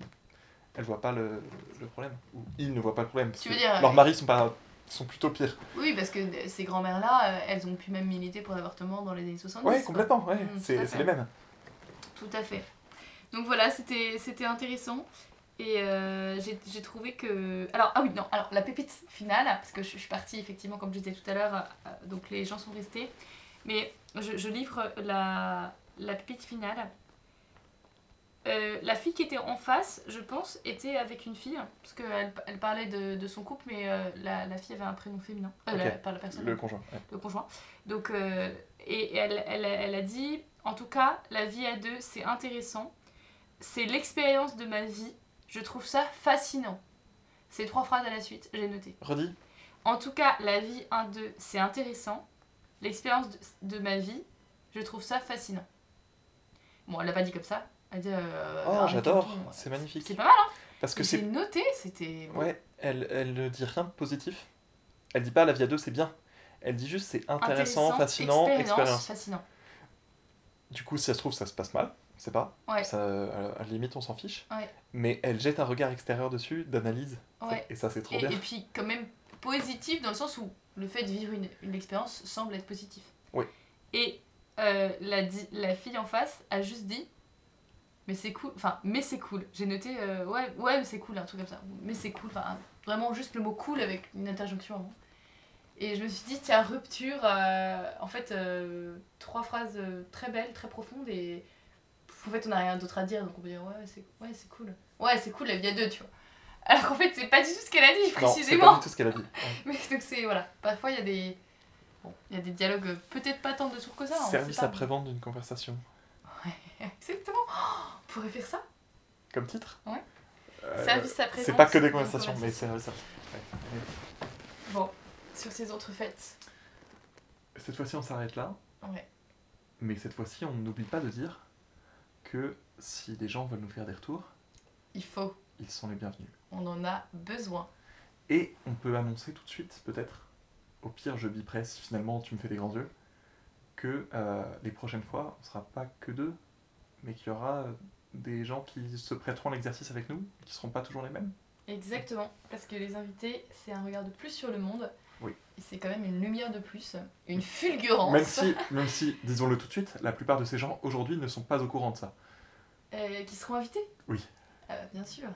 elles voient pas le, le problème. Ou ils ne voient pas le problème. Parce Tu que dire, leurs euh, maris sont, pas, sont plutôt pires. Oui, parce que ces grand-mères-là, euh, elles ont pu même militer pour l'avortement dans les années 70. Ouais, quoi. complètement, ouais. Mm, tout à c'est les mêmes. Tout à fait. Donc voilà, c'était intéressant. Et euh, j'ai trouvé que... Alors, ah oui, non, alors la pépite finale, parce que je, je suis partie effectivement, comme je disais tout à l'heure, euh, donc les gens sont restés. Mais je, je livre la, la pépite finale. Euh, la fille qui était en face, je pense, était avec une fille, parce qu'elle elle parlait de, de son couple, mais euh, la, la fille avait un prénom féminin. Ok. la- personne Le conjoint. ouais. le conjoint. Donc, et elle, elle, elle a dit, en tout cas, la vie à deux, c'est intéressant. C'est l'expérience de ma vie. Je trouve ça fascinant. Ces trois phrases à la suite, j'ai noté. Redis En tout cas, la vie 1-2, c'est intéressant. L'expérience de, de ma vie, Je trouve ça fascinant. Bon, elle l'a pas dit comme ça. Elle dit. euh, Oh, avec j'adore, euh, c'est magnifique. C'est pas mal, hein Parce que c'est. noté, c'était. Ouais, elle, elle ne dit rien de positif. Elle dit pas la vie à deux, c'est bien. Elle dit juste c'est intéressant, fascinant, expérience. fascinant. Du coup, si ça se trouve, ça se passe mal. On sait pas. Ouais. Ça, à la limite, on s'en fiche. Ouais. Mais elle jette un regard extérieur dessus, d'analyse. Ouais. Et ça, c'est trop Et, bien. et puis, quand même, positif dans le sens où le fait de vivre une, une expérience semble être positif. Oui. Et euh, la, la fille en face a juste dit Mais c'est cool. Enfin, mais c'est cool. J'ai noté euh, Ouais, ouais, mais c'est cool, un truc comme ça. Mais c'est cool. Enfin, vraiment juste le mot cool avec une interjonction avant. Et je me suis dit Tiens, rupture. euh, en fait, euh, trois phrases euh, très belles, très profondes. Et en fait, on n'a rien d'autre à dire. Donc on peut dire Ouais, c'est ouais, c'est cool. Ouais, c'est cool la vie à deux, tu vois. Alors qu'en fait, c'est pas du tout ce qu'elle a dit, Non, c'est précisément. pas du tout ce qu'elle a dit. Ouais. *laughs* Mais donc c'est voilà, parfois il y a des bon, il y a des dialogues euh, peut-être pas tant de sourds que ça. on Service après-vente d'une conversation. *laughs* Exactement. Oh, on pourrait faire ça. Comme titre Ouais. Euh, Service après C'est pas que des conversations, mais après. Ouais. Bon, sur ces autres fêtes. Cette fois-ci, on s'arrête là. Ouais. Mais cette fois-ci, on n'oublie pas de dire que si les gens veulent nous faire des retours, Il faut, ils sont les bienvenus. on en a besoin. Et on peut annoncer tout de suite, peut-être, au pire je bipresse, finalement tu me fais des grands yeux, que euh, les prochaines fois, on sera pas que deux, mais qu'il y aura des gens qui se prêteront à l'exercice avec nous, qui seront pas toujours les mêmes. Exactement, parce que les invités, c'est un regard de plus sur le monde. Oui. Et c'est quand même une lumière de plus, une fulgurance. Même si, même si, disons-le tout de suite, la plupart de ces gens aujourd'hui ne sont pas au courant de ça. Euh, qui seront invités? Oui. Ah bah, bien sûr.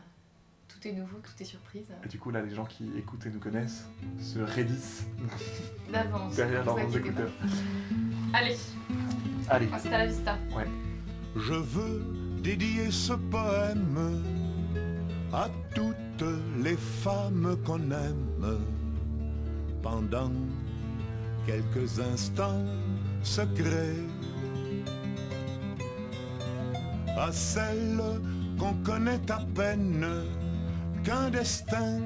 Tout est nouveau, tout est surprise. Et du coup, là, les gens qui écoutent et nous connaissent se raidissent *laughs* D'avance. derrière leurs pas. écouteurs. Allez, Allez, hasta la vista. Je veux dédier ce poème à toutes les femmes qu'on aime pendant quelques instants secrets. À celles qu'on connaît à peine, qu'un destin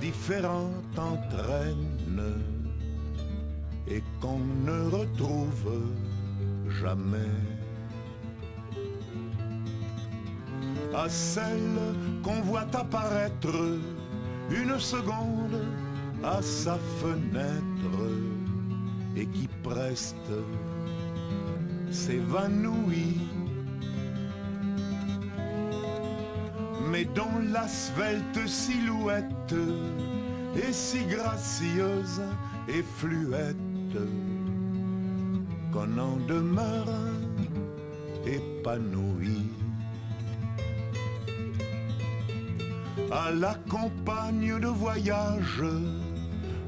différent entraîne et qu'on ne retrouve jamais. à celle qu'on voit apparaître une seconde à sa fenêtre et qui preste s'évanouit. Mais dont la svelte silhouette est si gracieuse et fluette qu'on en demeure épanoui. à la campagne de voyage,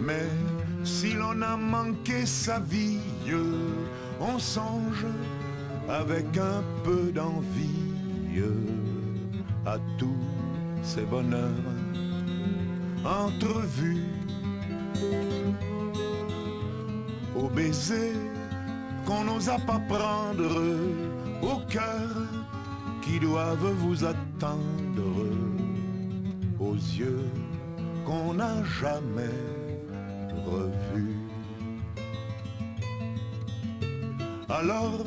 Mais si l'on a manqué sa vie, on songe avec un peu d'envie à tous ces bonheurs entrevue. Au baiser qu'on n'osa pas prendre, au cœur qui doivent vous attendre, yeux qu'on n'a jamais revus. Alors,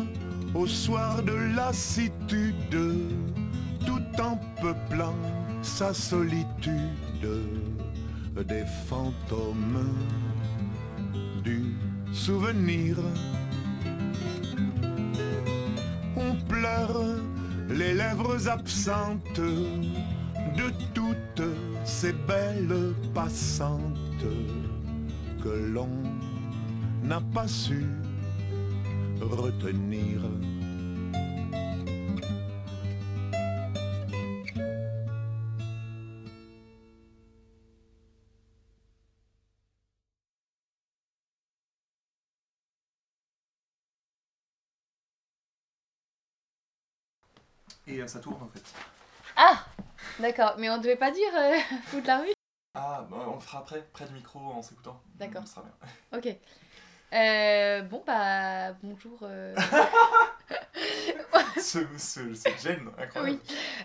au soir de lassitude, tout en peuplant sa solitude, des fantômes du souvenir. On pleure les lèvres absentes de toutes ces belles passantes que l'on n'a pas su retenir. Et euh, ça tourne en fait. Ah D'accord, mais on devait pas dire euh, *laughs* fou de la rue Ah, bah, on le fera après, près du micro en s'écoutant. D'accord. Ça sera bien. *laughs* Ok. Euh, bon, bah, bonjour. euh. *laughs* ce, ce, cette gêne incroyable. Oui.